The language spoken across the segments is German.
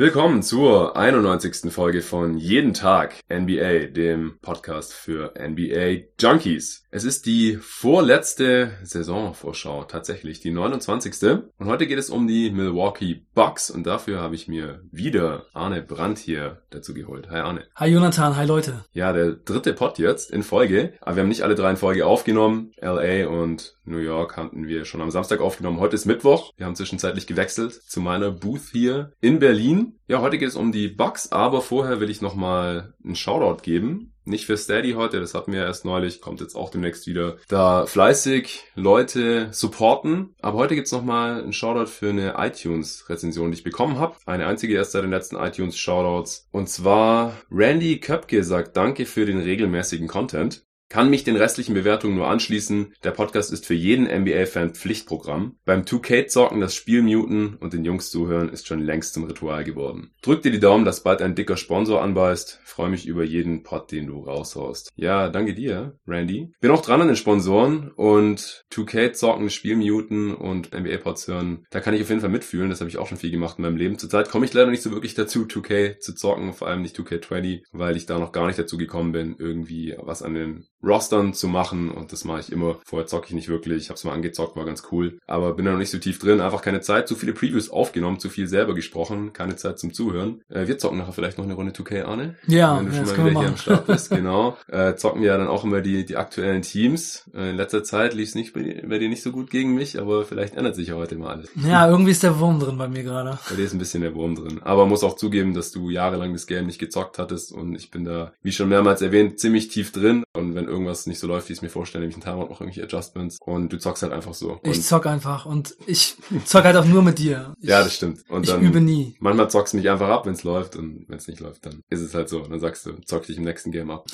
Willkommen zur 91. Folge von Jeden Tag NBA, dem Podcast für NBA Junkies. Es ist die vorletzte Saisonvorschau, tatsächlich die 29. Und heute geht es um die Milwaukee Bucks und dafür habe ich mir wieder Arne Brandt hier dazu geholt. Hi Arne. Hi Jonathan, hi Leute. Ja, der dritte Pod jetzt in Folge, aber wir haben nicht alle drei in Folge aufgenommen. LA und New York hatten wir schon am Samstag aufgenommen. Heute ist Mittwoch. Wir haben zwischenzeitlich gewechselt zu meiner Booth hier in Berlin. Ja, heute geht es um die Bugs, aber vorher will ich nochmal einen Shoutout geben. Nicht für Steady heute, das hatten wir erst neulich, kommt jetzt auch demnächst wieder. Da fleißig Leute supporten. Aber heute gibt's nochmal einen Shoutout für eine iTunes-Rezension, die ich bekommen habe. Eine einzige erst seit den letzten iTunes-Shoutouts. Und zwar Randy Köpke sagt Danke für den regelmäßigen Content. Kann mich den restlichen Bewertungen nur anschließen. Der Podcast ist für jeden NBA-Fan Pflichtprogramm. Beim 2K-Zocken das Spiel muten und den Jungs zuhören ist schon längst zum Ritual geworden. Drück dir die Daumen, dass bald ein dicker Sponsor anbeißt. Freue mich über jeden Pod, den du raushaust. Ja, danke dir, Randy. Bin auch dran an den Sponsoren und 2K-Zocken, Spiel muten und NBA-Pods hören. Da kann ich auf jeden Fall mitfühlen. Das habe ich auch schon viel gemacht in meinem Leben. Zurzeit komme ich leider nicht so wirklich dazu, 2K zu zocken, vor allem nicht 2K20, weil ich da noch gar nicht dazu gekommen bin, irgendwie was an den Rostern zu machen und das mache ich immer. Vorher zocke ich nicht wirklich, ich habe es mal angezockt, war ganz cool, aber bin da noch nicht so tief drin, einfach keine Zeit, zu viele Previews aufgenommen, zu viel selber gesprochen, keine Zeit zum Zuhören. Äh, wir zocken nachher vielleicht noch eine Runde 2K, Arne? Ja, Wenn du ja, schon mal wieder hier am Start bist, genau. Äh, zocken wir ja dann auch immer die, die aktuellen Teams. Äh, in letzter Zeit lief es nicht bei, bei dir nicht so gut gegen mich, aber vielleicht ändert sich ja heute mal alles. Ja, irgendwie ist der Wurm drin bei mir gerade. Bei dir ist ein bisschen der Wurm drin. Aber muss auch zugeben, dass du jahrelang das Game nicht gezockt hattest und ich bin da, wie schon mehrmals erwähnt, ziemlich tief drin. Und wenn irgendwas nicht so läuft, wie ich es mir vorstelle, nämlich ein Timeout, noch irgendwelche Adjustments und du zockst halt einfach so. Ich und, zock einfach und ich zock halt auch nur mit dir. Ich, ja, das stimmt. Und ich dann, übe nie. Manchmal zockst du mich einfach ab, wenn es läuft und wenn es nicht läuft, dann ist es halt so. Dann sagst du, zock dich im nächsten Game ab.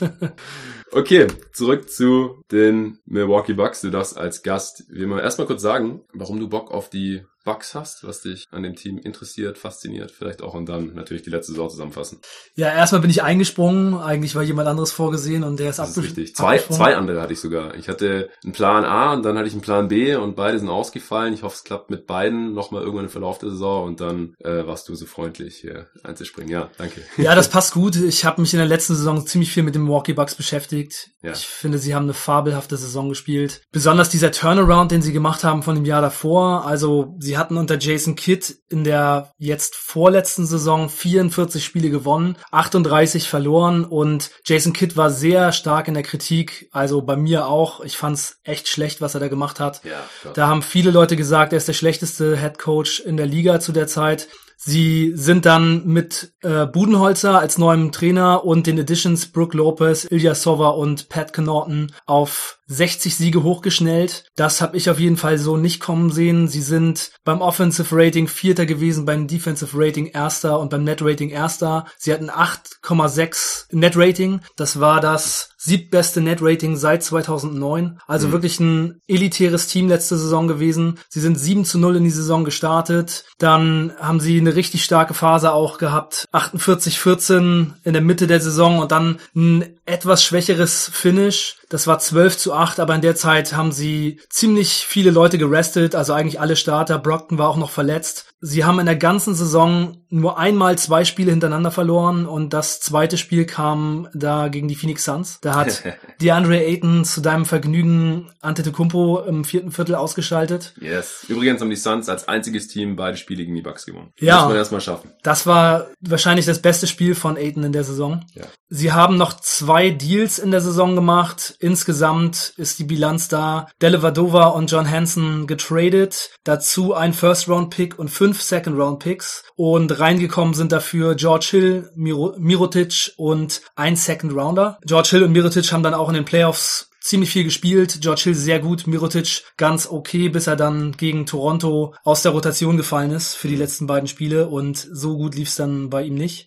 okay, zurück zu den Milwaukee Bucks. Du darfst als Gast wie immer erstmal kurz sagen, warum du Bock auf die Bucks hast, was dich an dem Team interessiert, fasziniert, vielleicht auch und dann natürlich die letzte Saison zusammenfassen. Ja, erstmal bin ich eingesprungen. Eigentlich war jemand anderes vorgesehen und der ist, Das ist richtig. Zwei, zwei andere hatte ich sogar. Ich hatte einen Plan A und dann hatte ich einen Plan B und beide sind ausgefallen. Ich hoffe, es klappt mit beiden nochmal irgendwann im Verlauf der Saison und dann äh, warst du so freundlich, hier einzuspringen. Ja, danke. Ja, das passt gut. Ich habe mich in der letzten Saison ziemlich viel mit dem Milwaukee Bucks beschäftigt. Ja. Ich finde, sie haben eine fabelhafte Saison gespielt. Besonders dieser Turnaround, den sie gemacht haben von dem Jahr davor. Also sie hatten unter Jason Kidd in der jetzt vorletzten Saison 44 Spiele gewonnen, 38 verloren und Jason Kidd war sehr stark in der Kritik. Also bei mir auch. Ich fand's echt schlecht, was er da gemacht hat. Ja, klar. Da haben viele Leute gesagt, er ist der schlechteste Head Coach in der Liga zu der Zeit. Sie sind dann mit äh, Budenholzer als neuem Trainer und den Additions Brooke Lopez, Ilya Sova und Pat Connaughton auf 60 Siege hochgeschnellt. Das habe ich auf jeden Fall so nicht kommen sehen. Sie sind beim Offensive Rating Vierter gewesen, beim Defensive Rating Erster und beim Net Rating Erster. Sie hatten 8,6 Net Rating. Das war das siebtbeste Net Rating seit 2009. Also wirklich ein elitäres Team letzte Saison gewesen. Sie sind 7 zu 0 in die Saison gestartet. Dann haben sie eine richtig starke Phase auch gehabt. 48-14 in der Mitte der Saison und dann ein etwas schwächeres Finish. Das war 12 zu 8, aber in der Zeit haben sie ziemlich viele Leute gerestet, also eigentlich alle Starter. Brockton war auch noch verletzt. Sie haben in der ganzen Saison nur einmal zwei Spiele hintereinander verloren und das zweite Spiel kam da gegen die Phoenix Suns. Da hat DeAndre Ayton zu deinem Vergnügen Antetokounmpo im vierten Viertel ausgeschaltet. Yes. Übrigens haben die Suns als einziges Team beide Spiele gegen die Bucks gewonnen. Ja. Muss man erstmal schaffen. Das war wahrscheinlich das beste Spiel von Ayton in der Saison. Ja. Sie haben noch zwei Deals in der Saison gemacht. Insgesamt ist die Bilanz da. Delle Vadova und John Hansen getradet. Dazu ein First-Round-Pick und fünf Second-Round-Picks. Und reingekommen sind dafür George Hill, Miro Mirotic und ein Second-Rounder. George Hill und Mirotic haben dann auch in den Playoffs ziemlich viel gespielt. George Hill sehr gut, Mirotic ganz okay, bis er dann gegen Toronto aus der Rotation gefallen ist für die letzten beiden Spiele und so gut lief's dann bei ihm nicht.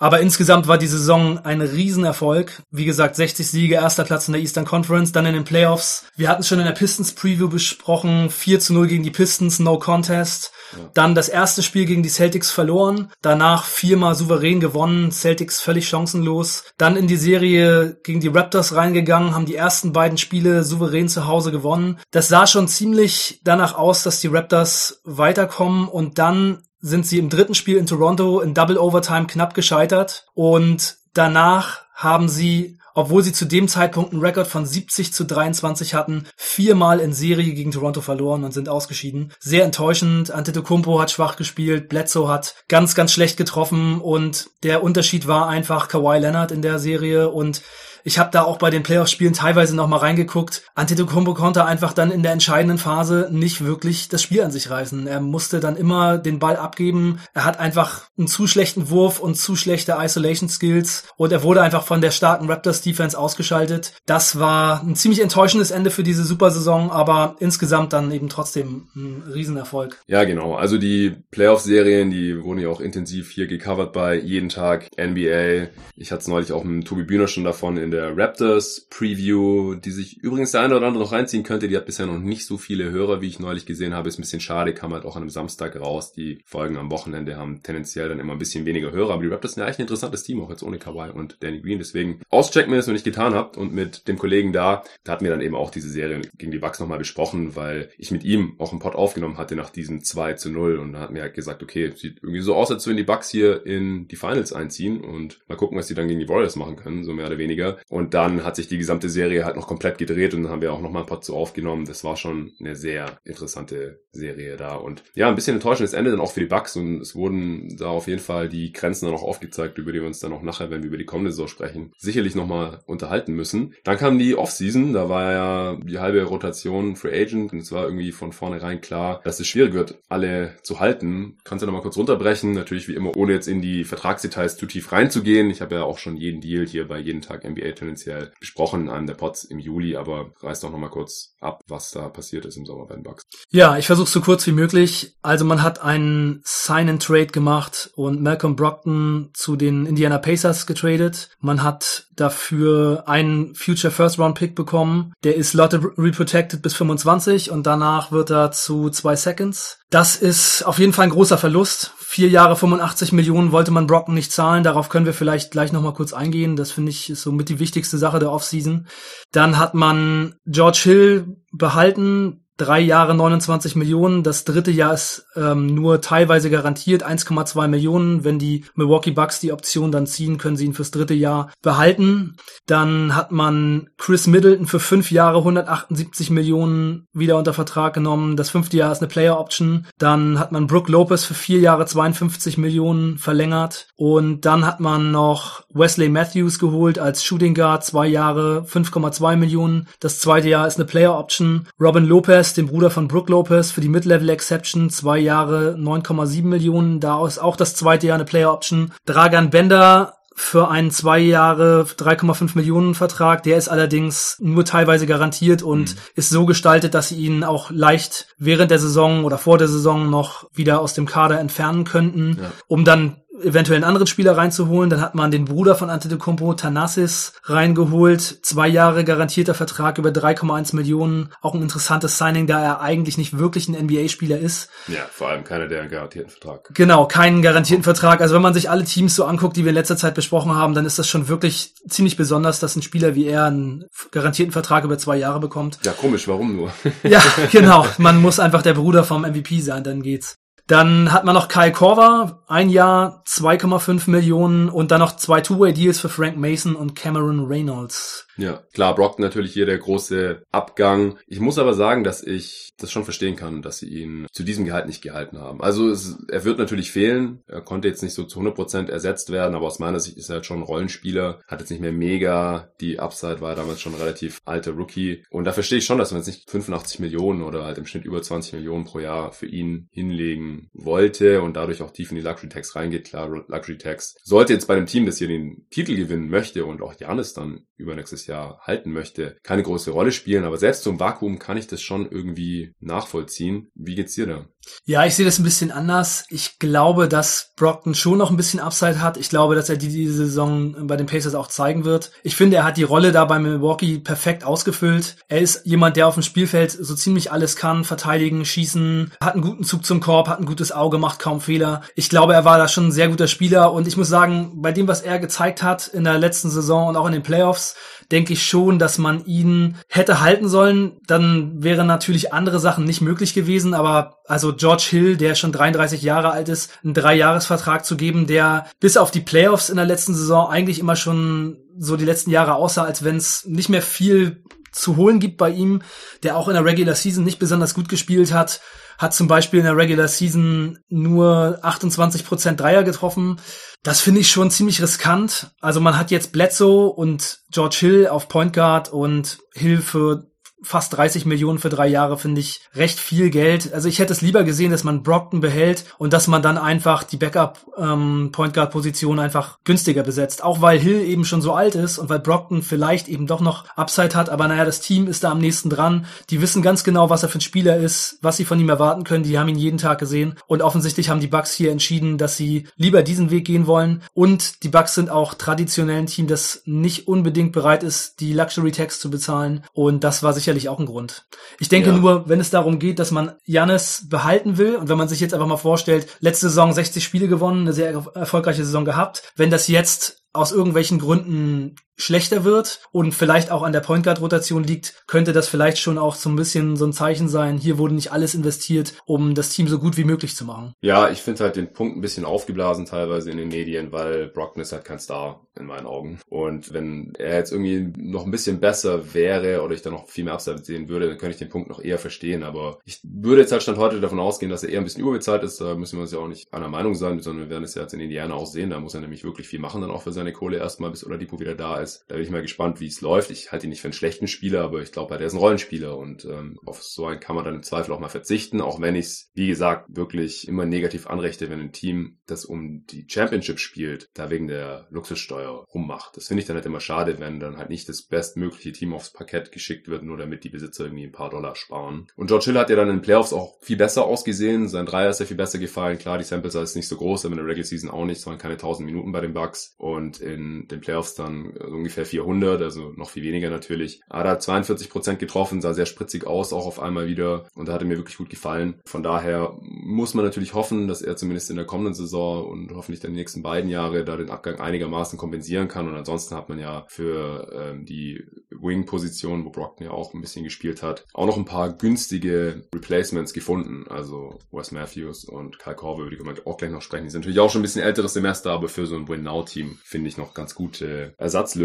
Aber insgesamt war die Saison ein Riesenerfolg. Wie gesagt, 60 Siege, erster Platz in der Eastern Conference, dann in den Playoffs. Wir hatten es schon in der Pistons Preview besprochen. 4 zu 0 gegen die Pistons, no contest. Dann das erste Spiel gegen die Celtics verloren. Danach viermal souverän gewonnen. Celtics völlig chancenlos. Dann in die Serie gegen die Raptors reingegangen, haben die ersten beiden Spiele souverän zu Hause gewonnen. Das sah schon ziemlich danach aus, dass die Raptors weiterkommen und dann sind sie im dritten Spiel in Toronto in Double Overtime knapp gescheitert und danach haben sie obwohl sie zu dem Zeitpunkt einen Rekord von 70 zu 23 hatten, viermal in Serie gegen Toronto verloren und sind ausgeschieden. Sehr enttäuschend. Antetokounmpo hat schwach gespielt, Bledsoe hat ganz, ganz schlecht getroffen und der Unterschied war einfach Kawhi Leonard in der Serie und ich habe da auch bei den Playoff-Spielen teilweise noch mal reingeguckt. Antetokounmpo konnte einfach dann in der entscheidenden Phase nicht wirklich das Spiel an sich reißen. Er musste dann immer den Ball abgeben. Er hat einfach einen zu schlechten Wurf und zu schlechte Isolation Skills und er wurde einfach von der starken Raptors Defense ausgeschaltet. Das war ein ziemlich enttäuschendes Ende für diese Supersaison, aber insgesamt dann eben trotzdem ein Riesenerfolg. Ja, genau. Also die Playoff-Serien, die wurden ja auch intensiv hier gecovert bei jeden Tag NBA. Ich hatte es neulich auch mit Tobi Bühner schon davon in der Raptors Preview, die sich übrigens der eine oder andere noch reinziehen könnte. Die hat bisher noch nicht so viele Hörer, wie ich neulich gesehen habe. Ist ein bisschen schade, kam halt auch an einem Samstag raus. Die Folgen am Wochenende haben tendenziell dann immer ein bisschen weniger Hörer. Aber die Raptors sind ja eigentlich ein interessantes Team, auch jetzt ohne Kawhi und Danny Green. Deswegen auschecken, wenn ihr es noch nicht getan habt. Und mit dem Kollegen da, da hatten wir dann eben auch diese Serie gegen die Bucks nochmal besprochen, weil ich mit ihm auch einen Pod aufgenommen hatte nach diesem 2 zu 0. Und hat mir halt gesagt, okay, sieht irgendwie so aus, als würden die Bucks hier in die Finals einziehen und mal gucken, was sie dann gegen die Warriors machen können, so mehr oder weniger. Und dann hat sich die gesamte Serie halt noch komplett gedreht und dann haben wir auch nochmal ein Pod zu aufgenommen. Das war schon eine sehr interessante Serie da. Und ja, ein bisschen enttäuschendes Ende dann auch für die Bucks und es wurden da auf jeden Fall die Grenzen dann auch aufgezeigt, über die wir uns dann auch nachher, wenn wir über die kommende Saison sprechen, sicherlich nochmal unterhalten müssen. Dann kam die Offseason, da war ja die halbe Rotation Free Agent und es war irgendwie von vornherein klar, dass es schwierig wird, alle zu halten. Kannst du nochmal kurz runterbrechen, natürlich wie immer, ohne jetzt in die Vertragsdetails zu tief reinzugehen. Ich habe ja auch schon jeden Deal hier bei jeden Tag NBA tendenziell besprochen einem der Pods im Juli, aber reiß doch nochmal kurz ab, was da passiert ist im Sommer bei den Bucks. Ja, ich versuche so kurz wie möglich. Also man hat einen Sign-and-Trade gemacht und Malcolm Brockton zu den Indiana Pacers getradet. Man hat dafür einen Future First Round Pick bekommen. Der ist Lottery Protected bis 25 und danach wird er zu zwei Seconds. Das ist auf jeden Fall ein großer Verlust. Vier Jahre 85 Millionen wollte man Brocken nicht zahlen. Darauf können wir vielleicht gleich nochmal kurz eingehen. Das finde ich ist somit die wichtigste Sache der Offseason. Dann hat man George Hill behalten drei Jahre 29 Millionen. Das dritte Jahr ist ähm, nur teilweise garantiert 1,2 Millionen. Wenn die Milwaukee Bucks die Option dann ziehen, können sie ihn fürs dritte Jahr behalten. Dann hat man Chris Middleton für fünf Jahre 178 Millionen wieder unter Vertrag genommen. Das fünfte Jahr ist eine Player Option. Dann hat man Brooke Lopez für vier Jahre 52 Millionen verlängert. Und dann hat man noch Wesley Matthews geholt als Shooting Guard, zwei Jahre 5,2 Millionen. Das zweite Jahr ist eine Player Option. Robin Lopez Lopez, dem Bruder von Brooke Lopez, für die Mid-Level Exception, zwei Jahre 9,7 Millionen. Da ist auch das zweite Jahr eine Player Option. Dragan Bender für einen zwei Jahre 3,5 Millionen Vertrag. Der ist allerdings nur teilweise garantiert und mhm. ist so gestaltet, dass sie ihn auch leicht während der Saison oder vor der Saison noch wieder aus dem Kader entfernen könnten, ja. um dann eventuell einen anderen Spieler reinzuholen. Dann hat man den Bruder von Antetokounmpo, Thanasis, reingeholt. Zwei Jahre garantierter Vertrag über 3,1 Millionen. Auch ein interessantes Signing, da er eigentlich nicht wirklich ein NBA-Spieler ist. Ja, vor allem keiner, der einen garantierten Vertrag. Genau, keinen garantierten Vertrag. Also wenn man sich alle Teams so anguckt, die wir in letzter Zeit besprochen haben, dann ist das schon wirklich ziemlich besonders, dass ein Spieler wie er einen garantierten Vertrag über zwei Jahre bekommt. Ja, komisch, warum nur? ja, genau. Man muss einfach der Bruder vom MVP sein, dann geht's. Dann hat man noch Kyle Korver, ein Jahr, 2,5 Millionen und dann noch zwei Two-Way-Deals für Frank Mason und Cameron Reynolds. Ja, klar, Brock natürlich hier der große Abgang. Ich muss aber sagen, dass ich das schon verstehen kann, dass sie ihn zu diesem Gehalt nicht gehalten haben. Also es, er wird natürlich fehlen. Er konnte jetzt nicht so zu 100% ersetzt werden, aber aus meiner Sicht ist er halt schon Rollenspieler. Hat jetzt nicht mehr mega die Upside, war damals schon relativ alter Rookie. Und da verstehe ich schon, dass man jetzt nicht 85 Millionen oder halt im Schnitt über 20 Millionen pro Jahr für ihn hinlegen wollte und dadurch auch tief in die Luxury Tax reingeht. Klar, Luxury Tax sollte jetzt bei einem Team, das hier den Titel gewinnen möchte und auch Janis dann über nächstes Jahr halten möchte, keine große Rolle spielen. Aber selbst zum Vakuum kann ich das schon irgendwie nachvollziehen. Wie geht's dir da? Ja, ich sehe das ein bisschen anders. Ich glaube, dass Brockton schon noch ein bisschen Upside hat. Ich glaube, dass er die diese Saison bei den Pacers auch zeigen wird. Ich finde, er hat die Rolle da bei Milwaukee perfekt ausgefüllt. Er ist jemand, der auf dem Spielfeld so ziemlich alles kann, verteidigen, schießen, hat einen guten Zug zum Korb, hat ein gutes Auge, macht kaum Fehler. Ich glaube, er war da schon ein sehr guter Spieler und ich muss sagen, bei dem, was er gezeigt hat in der letzten Saison und auch in den Playoffs, denke ich schon, dass man ihn hätte halten sollen. Dann wären natürlich andere Sachen nicht möglich gewesen, aber also George Hill, der schon 33 Jahre alt ist, einen Dreijahresvertrag zu geben, der bis auf die Playoffs in der letzten Saison eigentlich immer schon so die letzten Jahre aussah, als wenn es nicht mehr viel zu holen gibt bei ihm, der auch in der Regular Season nicht besonders gut gespielt hat, hat zum Beispiel in der Regular Season nur 28% Dreier getroffen. Das finde ich schon ziemlich riskant. Also man hat jetzt Bledsoe und George Hill auf Point Guard und Hill für fast 30 Millionen für drei Jahre finde ich recht viel Geld. Also ich hätte es lieber gesehen, dass man Brockton behält und dass man dann einfach die Backup ähm, Point Guard Position einfach günstiger besetzt. Auch weil Hill eben schon so alt ist und weil Brockton vielleicht eben doch noch Upside hat. Aber naja, das Team ist da am nächsten dran. Die wissen ganz genau, was er für ein Spieler ist, was sie von ihm erwarten können. Die haben ihn jeden Tag gesehen und offensichtlich haben die Bucks hier entschieden, dass sie lieber diesen Weg gehen wollen. Und die Bucks sind auch traditionell ein Team, das nicht unbedingt bereit ist, die Luxury Tax zu bezahlen. Und das war sicher sicherlich auch ein Grund. Ich denke ja. nur, wenn es darum geht, dass man Jannis behalten will und wenn man sich jetzt einfach mal vorstellt, letzte Saison 60 Spiele gewonnen, eine sehr erfolgreiche Saison gehabt, wenn das jetzt aus irgendwelchen Gründen schlechter wird und vielleicht auch an der Point Guard Rotation liegt, könnte das vielleicht schon auch so ein bisschen so ein Zeichen sein. Hier wurde nicht alles investiert, um das Team so gut wie möglich zu machen. Ja, ich finde halt den Punkt ein bisschen aufgeblasen teilweise in den Medien, weil Brockton ist halt kein Star in meinen Augen. Und wenn er jetzt irgendwie noch ein bisschen besser wäre oder ich da noch viel mehr Upside sehen würde, dann könnte ich den Punkt noch eher verstehen. Aber ich würde jetzt halt Stand heute davon ausgehen, dass er eher ein bisschen überbezahlt ist. Da müssen wir uns ja auch nicht einer Meinung sein, sondern wir werden es ja jetzt in Indiana auch sehen. Da muss er nämlich wirklich viel machen dann auch für seine Kohle erstmal, bis Oladipo wieder da ist. Da bin ich mal gespannt, wie es läuft. Ich halte ihn nicht für einen schlechten Spieler, aber ich glaube, er ist ein Rollenspieler und ähm, auf so einen kann man dann im Zweifel auch mal verzichten, auch wenn ich es, wie gesagt, wirklich immer negativ anrechte, wenn ein Team, das um die Championship spielt, da wegen der Luxussteuer rummacht. Das finde ich dann halt immer schade, wenn dann halt nicht das bestmögliche Team aufs Parkett geschickt wird, nur damit die Besitzer irgendwie ein paar Dollar sparen. Und George Hill hat ja dann in den Playoffs auch viel besser ausgesehen. Sein Dreier ist ja viel besser gefallen. Klar, die Sample Size ist nicht so groß, aber in der Regular Season auch nicht. Es keine 1000 Minuten bei den Bucks und in den Playoffs dann ungefähr 400, also noch viel weniger natürlich. Aber er hat 42 Prozent getroffen, sah sehr spritzig aus, auch auf einmal wieder und da hat mir wirklich gut gefallen. Von daher muss man natürlich hoffen, dass er zumindest in der kommenden Saison und hoffentlich dann die nächsten beiden Jahre da den Abgang einigermaßen kompensieren kann und ansonsten hat man ja für ähm, die Wing-Position, wo Brockton ja auch ein bisschen gespielt hat, auch noch ein paar günstige Replacements gefunden. Also Wes Matthews und Kyle Korver, über die können wir auch gleich noch sprechen. Die sind natürlich auch schon ein bisschen älteres Semester, aber für so ein Win-Now-Team finde ich noch ganz gute Ersatzlösungen.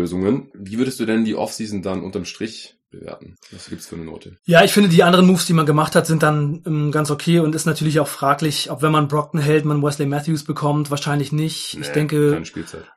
Wie würdest du denn die Offseason dann unterm Strich bewerten? Was gibt's für eine Note? Ja, ich finde, die anderen Moves, die man gemacht hat, sind dann ähm, ganz okay und ist natürlich auch fraglich, ob wenn man Brockton hält, man Wesley Matthews bekommt. Wahrscheinlich nicht. Nee, ich denke,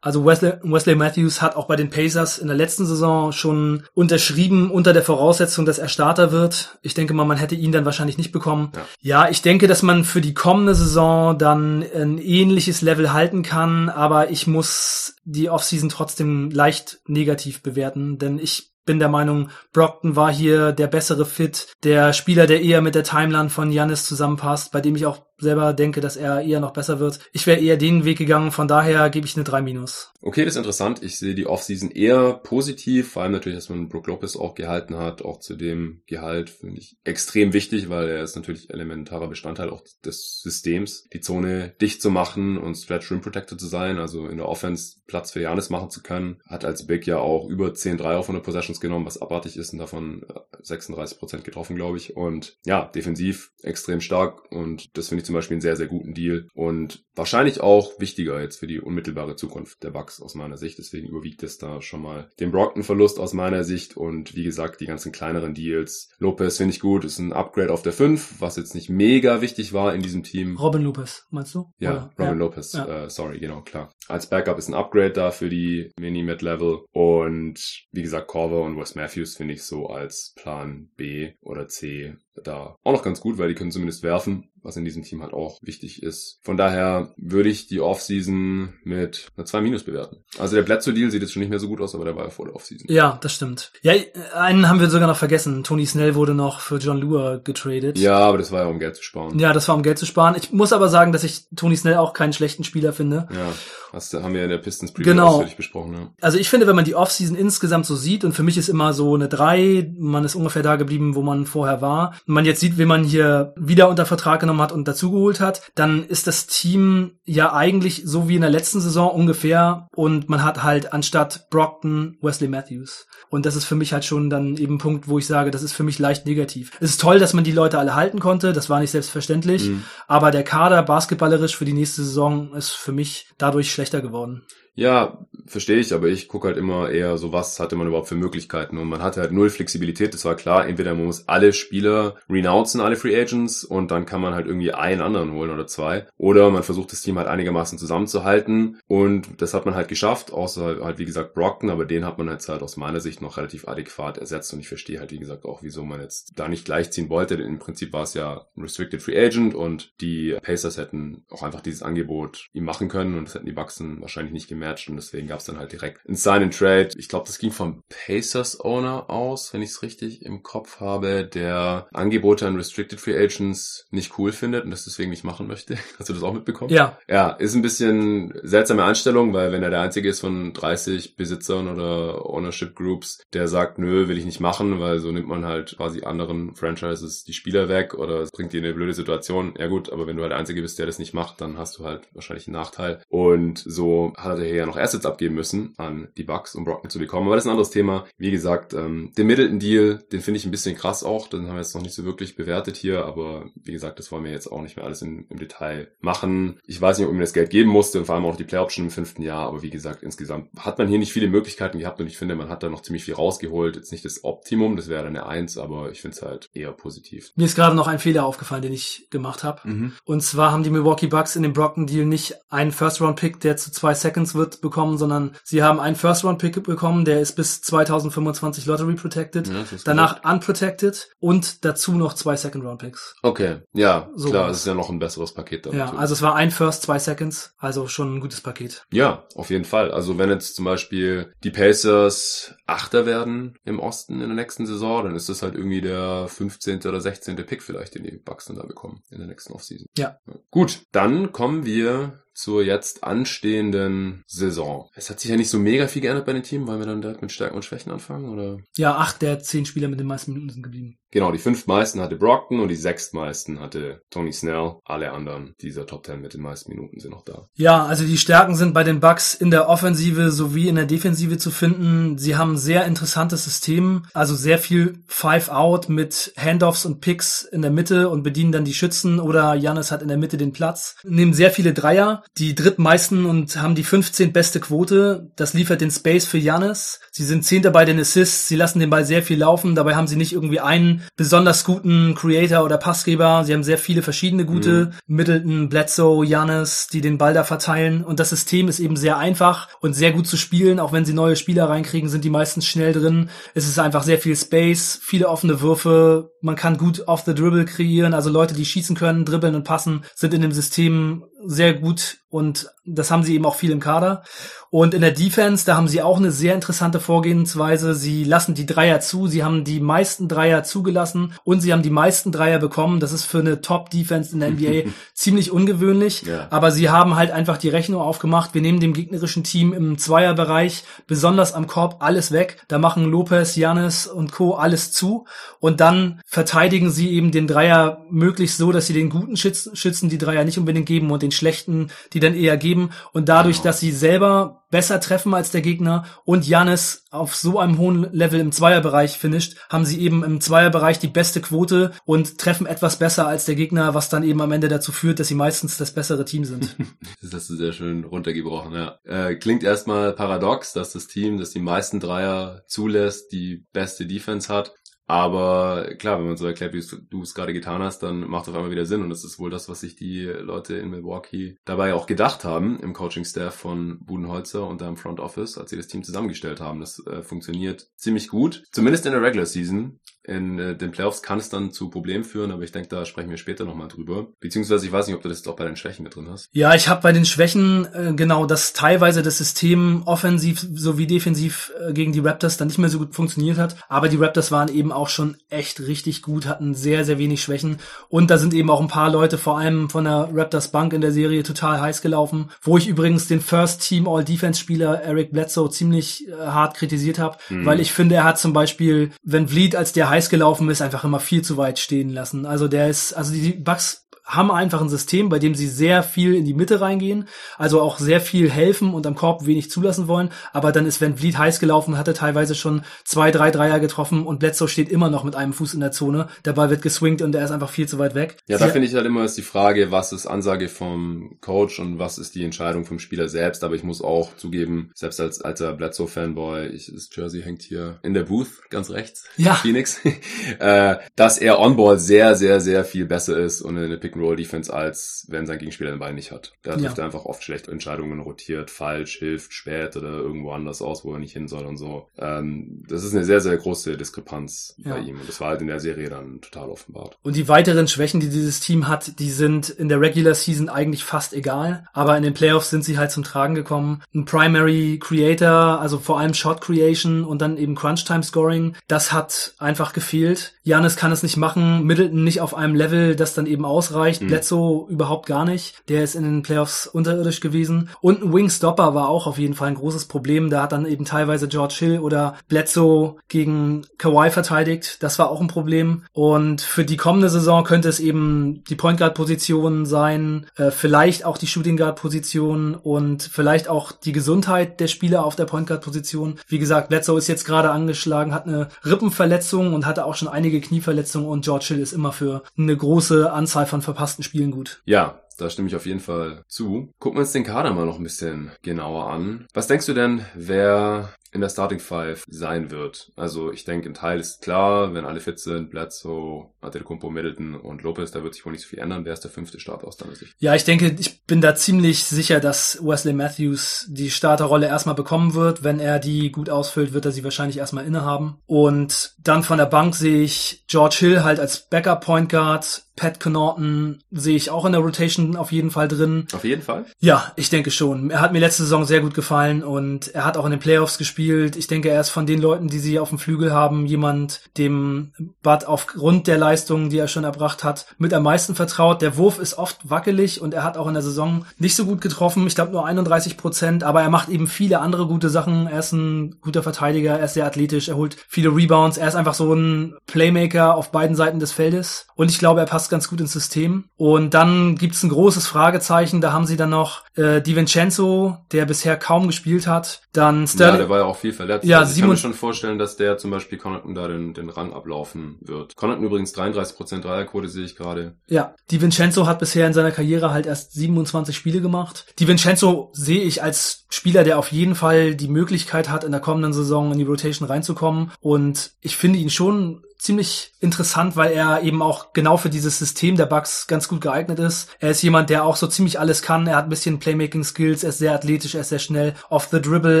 also Wesley, Wesley Matthews hat auch bei den Pacers in der letzten Saison schon unterschrieben unter der Voraussetzung, dass er Starter wird. Ich denke mal, man hätte ihn dann wahrscheinlich nicht bekommen. Ja, ja ich denke, dass man für die kommende Saison dann ein ähnliches Level halten kann, aber ich muss die Offseason trotzdem leicht negativ bewerten, denn ich bin der Meinung, Brockton war hier der bessere Fit, der Spieler, der eher mit der Timeline von Jannis zusammenpasst, bei dem ich auch selber denke, dass er eher noch besser wird. Ich wäre eher den Weg gegangen, von daher gebe ich eine 3 minus. Okay, das ist interessant. Ich sehe die Offseason eher positiv, vor allem natürlich, dass man Brook Lopez auch gehalten hat. Auch zu dem Gehalt finde ich extrem wichtig, weil er ist natürlich elementarer Bestandteil auch des Systems, die Zone dicht zu machen und Stretch Rim Protector zu sein, also in der Offense Platz für Janis machen zu können. Hat als Big ja auch über 10 Dreier von der Possessions genommen, was abartig ist und davon 36 Prozent getroffen, glaube ich. Und ja, defensiv extrem stark und das finde ich zum Beispiel einen sehr, sehr guten Deal und wahrscheinlich auch wichtiger jetzt für die unmittelbare Zukunft der Bucks aus meiner Sicht. Deswegen überwiegt es da schon mal den Brockton-Verlust aus meiner Sicht und wie gesagt, die ganzen kleineren Deals. Lopez finde ich gut, ist ein Upgrade auf der 5, was jetzt nicht mega wichtig war in diesem Team. Robin Lopez, meinst du? Ja, Oder? Robin ja. Lopez, ja. Äh, sorry, genau, klar. Als Backup ist ein Upgrade da für die Mini-Mid-Level und wie gesagt, Corver und Wes Matthews finde ich so als Plan B oder C da auch noch ganz gut, weil die können zumindest werfen, was in diesem Team halt auch wichtig ist. Von daher würde ich die Offseason mit einer 2 Minus bewerten. Also der Bledsoe-Deal sieht jetzt schon nicht mehr so gut aus, aber der war ja vor der Offseason. Ja, das stimmt. Ja, einen haben wir sogar noch vergessen. Tony Snell wurde noch für John Lua getradet. Ja, aber das war ja um Geld zu sparen. Ja, das war um Geld zu sparen. Ich muss aber sagen, dass ich Tony Snell auch keinen schlechten Spieler finde. Ja. Hast, haben wir in der Pistons Preview Genau. besprochen. Ja. Also ich finde, wenn man die Offseason insgesamt so sieht, und für mich ist immer so eine 3, man ist ungefähr da geblieben, wo man vorher war. Wenn man jetzt sieht, wie man hier wieder unter Vertrag genommen hat und dazugeholt hat, dann ist das Team ja eigentlich so wie in der letzten Saison ungefähr und man hat halt anstatt Brockton Wesley Matthews. Und das ist für mich halt schon dann eben ein Punkt, wo ich sage, das ist für mich leicht negativ. Es ist toll, dass man die Leute alle halten konnte, das war nicht selbstverständlich, aber der Kader basketballerisch für die nächste Saison ist für mich dadurch schlechter geworden. Ja, verstehe ich, aber ich gucke halt immer eher so, was hatte man überhaupt für Möglichkeiten? Und man hatte halt null Flexibilität, das war klar, entweder man muss alle Spieler renouncen, alle Free Agents und dann kann man halt irgendwie einen anderen holen oder zwei. Oder man versucht das Team halt einigermaßen zusammenzuhalten. Und das hat man halt geschafft, außer halt wie gesagt Brockton, aber den hat man jetzt halt aus meiner Sicht noch relativ adäquat ersetzt. Und ich verstehe halt wie gesagt auch, wieso man jetzt da nicht gleichziehen wollte, denn im Prinzip war es ja Restricted Free Agent und die Pacers hätten auch einfach dieses Angebot ihm machen können. Und das hätten die Bucks wahrscheinlich nicht gemerkt und deswegen gab es dann halt direkt ein Sign and Trade. Ich glaube, das ging vom Pacers Owner aus, wenn ich es richtig im Kopf habe, der Angebote an Restricted Free Agents nicht cool findet und das deswegen nicht machen möchte. Hast du das auch mitbekommen? Ja, Ja, ist ein bisschen seltsame Einstellung, weil wenn er der einzige ist von 30 Besitzern oder Ownership Groups, der sagt, nö, will ich nicht machen, weil so nimmt man halt quasi anderen Franchises die Spieler weg oder es bringt die in eine blöde Situation. Ja gut, aber wenn du halt der einzige bist, der das nicht macht, dann hast du halt wahrscheinlich einen Nachteil. Und so hat er ja noch Assets abgeben müssen an die Bucks, um Brockton zu bekommen. Aber das ist ein anderes Thema. Wie gesagt, ähm, den Middleton Deal, den finde ich ein bisschen krass auch. Den haben wir jetzt noch nicht so wirklich bewertet hier, aber wie gesagt, das wollen wir jetzt auch nicht mehr alles in, im Detail machen. Ich weiß nicht, ob ihm das Geld geben musste und vor allem auch die Play-Option im fünften Jahr, aber wie gesagt, insgesamt hat man hier nicht viele Möglichkeiten gehabt und ich finde, man hat da noch ziemlich viel rausgeholt. Jetzt nicht das Optimum, das wäre dann eine Eins, aber ich finde es halt eher positiv. mir ist gerade noch ein Fehler aufgefallen, den ich gemacht habe. Und zwar haben die Milwaukee Bucks in dem Brockton-Deal nicht einen First-Round-Pick, der zu zwei Seconds wird, bekommen, sondern sie haben einen First-Round-Pick bekommen, der ist bis 2025 Lottery protected, Ja, danach unprotected und dazu noch zwei Second-Round-Picks. Okay, ja, So klar, es ist ja noch ein besseres Paket dann. Ja, also es war ein First, zwei Seconds, also schon ein gutes Paket. Ja, auf jeden Fall. Also wenn jetzt zum Beispiel die Pacers Achter werden im Osten in der nächsten Saison, dann ist das halt irgendwie der 15. oder 16. Pick vielleicht, den die Bucks dann da bekommen in der nächsten Offseason. Ja. Gut, dann kommen wir zur jetzt anstehenden Saison. Es hat sich ja nicht so mega viel geändert bei den Teams, weil wir dann direkt mit Stärken und Schwächen anfangen, oder? Ja, acht der zehn Spieler mit den meisten Minuten sind geblieben. Genau, die fünf meisten hatte Brockton und die sechs meisten hatte Tony Snell. Alle anderen dieser Top Ten mit den meisten Minuten sind noch da. Ja, also die Stärken sind bei den Bucks in der Offensive sowie in der Defensive zu finden. Sie haben ein sehr interessantes System, also sehr viel Five Out mit Handoffs und Picks in der Mitte und bedienen dann die Schützen oder Janis hat in der Mitte den Platz. Nehmen sehr viele Dreier, die drittmeisten und haben die 15 beste Quote. Das liefert den Space für Janis. Sie sind Zehnter bei den Assists, sie lassen den Ball sehr viel laufen. Dabei haben sie nicht irgendwie einen besonders guten Creator oder Passgeber. Sie haben sehr viele verschiedene gute. Middleton, Bledsoe, Janis, die den Ball da verteilen. Und das System ist eben sehr einfach und sehr gut zu spielen. Auch wenn sie neue Spieler reinkriegen, sind die meistens schnell drin. Es ist einfach sehr viel Space, viele offene Würfe. Man kann gut off the dribble kreieren. Also Leute, die schießen können, dribbeln und passen, sind in dem System sehr gut und das haben sie eben auch viel im Kader. Und in der Defense, da haben sie auch eine sehr interessante Vorgehensweise. Sie lassen die Dreier zu, sie haben die meisten Dreier zugelassen und sie haben die meisten Dreier bekommen. Das ist für eine Top-Defense in der NBA ziemlich ungewöhnlich. Ja. Aber sie haben halt einfach die Rechnung aufgemacht. Wir nehmen dem gegnerischen Team im Zweierbereich, besonders am Korb, alles weg. Da machen Lopez, Janis und Co. alles zu. Und dann verteidigen sie eben den Dreier möglichst so, dass sie den guten Schützen, Schützen die Dreier nicht unbedingt geben und den schlechten die dann eher geben. Und dadurch, Genau. dass sie selber besser treffen als der Gegner und Janis auf so einem hohen Level im Zweierbereich finisht, haben sie eben im Zweierbereich die beste Quote und treffen etwas besser als der Gegner, was dann eben am Ende dazu führt, dass sie meistens das bessere Team sind. Das hast du sehr schön runtergebrochen, ja. Äh, klingt erstmal paradox, dass das Team, das die meisten Dreier zulässt, die beste Defense hat. Aber klar, wenn man so erklärt, wie du es gerade getan hast, dann macht es auf einmal wieder Sinn. Und das ist wohl das, was sich die Leute in Milwaukee dabei auch gedacht haben im Coaching-Staff von Budenholzer und da im Front Office, als sie das Team zusammengestellt haben. Das äh, funktioniert ziemlich gut. Zumindest in der Regular Season. In äh, den Playoffs kann es dann zu Problemen führen, aber ich denke, da sprechen wir später nochmal drüber. Beziehungsweise ich weiß nicht, ob du das auch bei den Schwächen mit drin hast. Ja, ich habe bei den Schwächen äh, genau, dass teilweise das System offensiv sowie defensiv äh, gegen die Raptors dann nicht mehr so gut funktioniert hat. Aber die Raptors waren eben auch schon echt richtig gut, hatten sehr, sehr wenig Schwächen. Und da sind eben auch ein paar Leute, vor allem von der Raptors Bank in der Serie, total heiß gelaufen. Wo ich übrigens den First Team All-Defense-Spieler Eric Bledsoe ziemlich äh, hart kritisiert habe, mhm. weil ich finde, er hat zum Beispiel, wenn Vliet als der heiß gelaufen ist, einfach immer viel zu weit stehen lassen. Also der ist, also die Bucks haben einfach ein System, bei dem sie sehr viel in die Mitte reingehen, also auch sehr viel helfen und am Korb wenig zulassen wollen. Aber dann ist Van Vliet heiß gelaufen, hatte teilweise schon zwei, drei Dreier getroffen und Bledsoe steht immer noch mit einem Fuß in der Zone. Der Ball wird geswingt und er ist einfach viel zu weit weg. Ja, da finde ich halt immer ist die Frage, was ist Ansage vom Coach und was ist die Entscheidung vom Spieler selbst. Aber ich muss auch zugeben, selbst als alter Bledsoe-Fanboy, ich, das Jersey hängt hier in der Booth ganz rechts, ja. Phoenix, äh, dass er on-ball sehr, sehr, sehr viel besser ist und eine Pick Pick-and-Roll-Defense, als wenn sein Gegenspieler den Ball nicht hat. Da trifft ja. er einfach oft schlechte Entscheidungen, rotiert falsch, hilft spät oder irgendwo anders aus, wo er nicht hin soll und so. Ähm, das ist eine sehr, sehr große Diskrepanz ja. bei ihm und das war halt in der Serie dann total offenbart. Und die weiteren Schwächen, die dieses Team hat, die sind in der Regular Season eigentlich fast egal, aber in den Playoffs sind sie halt zum Tragen gekommen. Ein Primary Creator, also vor allem Shot Creation und dann eben Crunch Time Scoring, das hat einfach gefehlt. Janis kann es nicht machen, Middleton nicht auf einem Level, das dann eben ausreicht ausreicht. Mhm. Bledsoe überhaupt gar nicht. Der ist in den Playoffs unterirdisch gewesen. Und ein Wingstopper war auch auf jeden Fall ein großes Problem. Da hat dann eben teilweise George Hill oder Bledsoe gegen Kawhi verteidigt. Das war auch ein Problem. Und für die kommende Saison könnte es eben die Point Guard Position sein, äh, vielleicht auch die Shooting Guard Position und vielleicht auch die Gesundheit der Spieler auf der Point Guard Position. Wie gesagt, Bledsoe ist jetzt gerade angeschlagen, hat eine Rippenverletzung und hatte auch schon einige Knieverletzungen und George Hill ist immer für eine große Anzahl von verpassten Spielen gut. Ja, da stimme ich auf jeden Fall zu. Gucken wir uns den Kader mal noch ein bisschen genauer an. Was denkst du denn, wer in der Starting Five sein wird. Also ich denke, ein Teil ist klar, wenn alle fit sind, Bledsoe, Antetokounmpo, Middleton und Lopez, da wird sich wohl nicht so viel ändern. Wer ist der fünfte Starter aus deiner Sicht? Ja, ich denke, ich bin da ziemlich sicher, dass Wesley Matthews die Starterrolle erstmal bekommen wird. Wenn er die gut ausfüllt, wird er sie wahrscheinlich erstmal innehaben. Und dann von der Bank sehe ich George Hill halt als Backup Point Guard, Pat Connaughton sehe ich auch in der Rotation auf jeden Fall drin. Auf jeden Fall? Ja, ich denke schon. Er hat mir letzte Saison sehr gut gefallen und er hat auch in den Playoffs gespielt. Ich denke, er ist von den Leuten, die sie auf dem Flügel haben, jemand, dem Bud aufgrund der Leistungen, die er schon erbracht hat, mit am meisten vertraut. Der Wurf ist oft wackelig und er hat auch in der Saison nicht so gut getroffen. Ich glaube nur 31 Prozent, aber er macht eben viele andere gute Sachen. Er ist ein guter Verteidiger, er ist sehr athletisch, er holt viele Rebounds. Er ist einfach so ein Playmaker auf beiden Seiten des Feldes und ich glaube, er passt ganz gut ins System. Und dann gibt's ein großes Fragezeichen. Da haben sie dann noch äh, Di Vincenzo, der bisher kaum gespielt hat. Dann Sterling. Ja auch viel verletzt. Ja, also ich kann mir schon vorstellen, dass der zum Beispiel Connaughton da den, den Rang ablaufen wird. Connaughton übrigens 33% Dreierquote sehe ich gerade. Ja, Di Vincenzo hat bisher in seiner Karriere halt erst 27 Spiele gemacht. Di Vincenzo sehe ich als Spieler, der auf jeden Fall die Möglichkeit hat, in der kommenden Saison in die Rotation reinzukommen. Und ich finde ihn schon ziemlich interessant, weil er eben auch genau für dieses System der Bugs ganz gut geeignet ist. Er ist jemand, der auch so ziemlich alles kann. Er hat ein bisschen Playmaking Skills, er ist sehr athletisch, er ist sehr schnell off the dribble.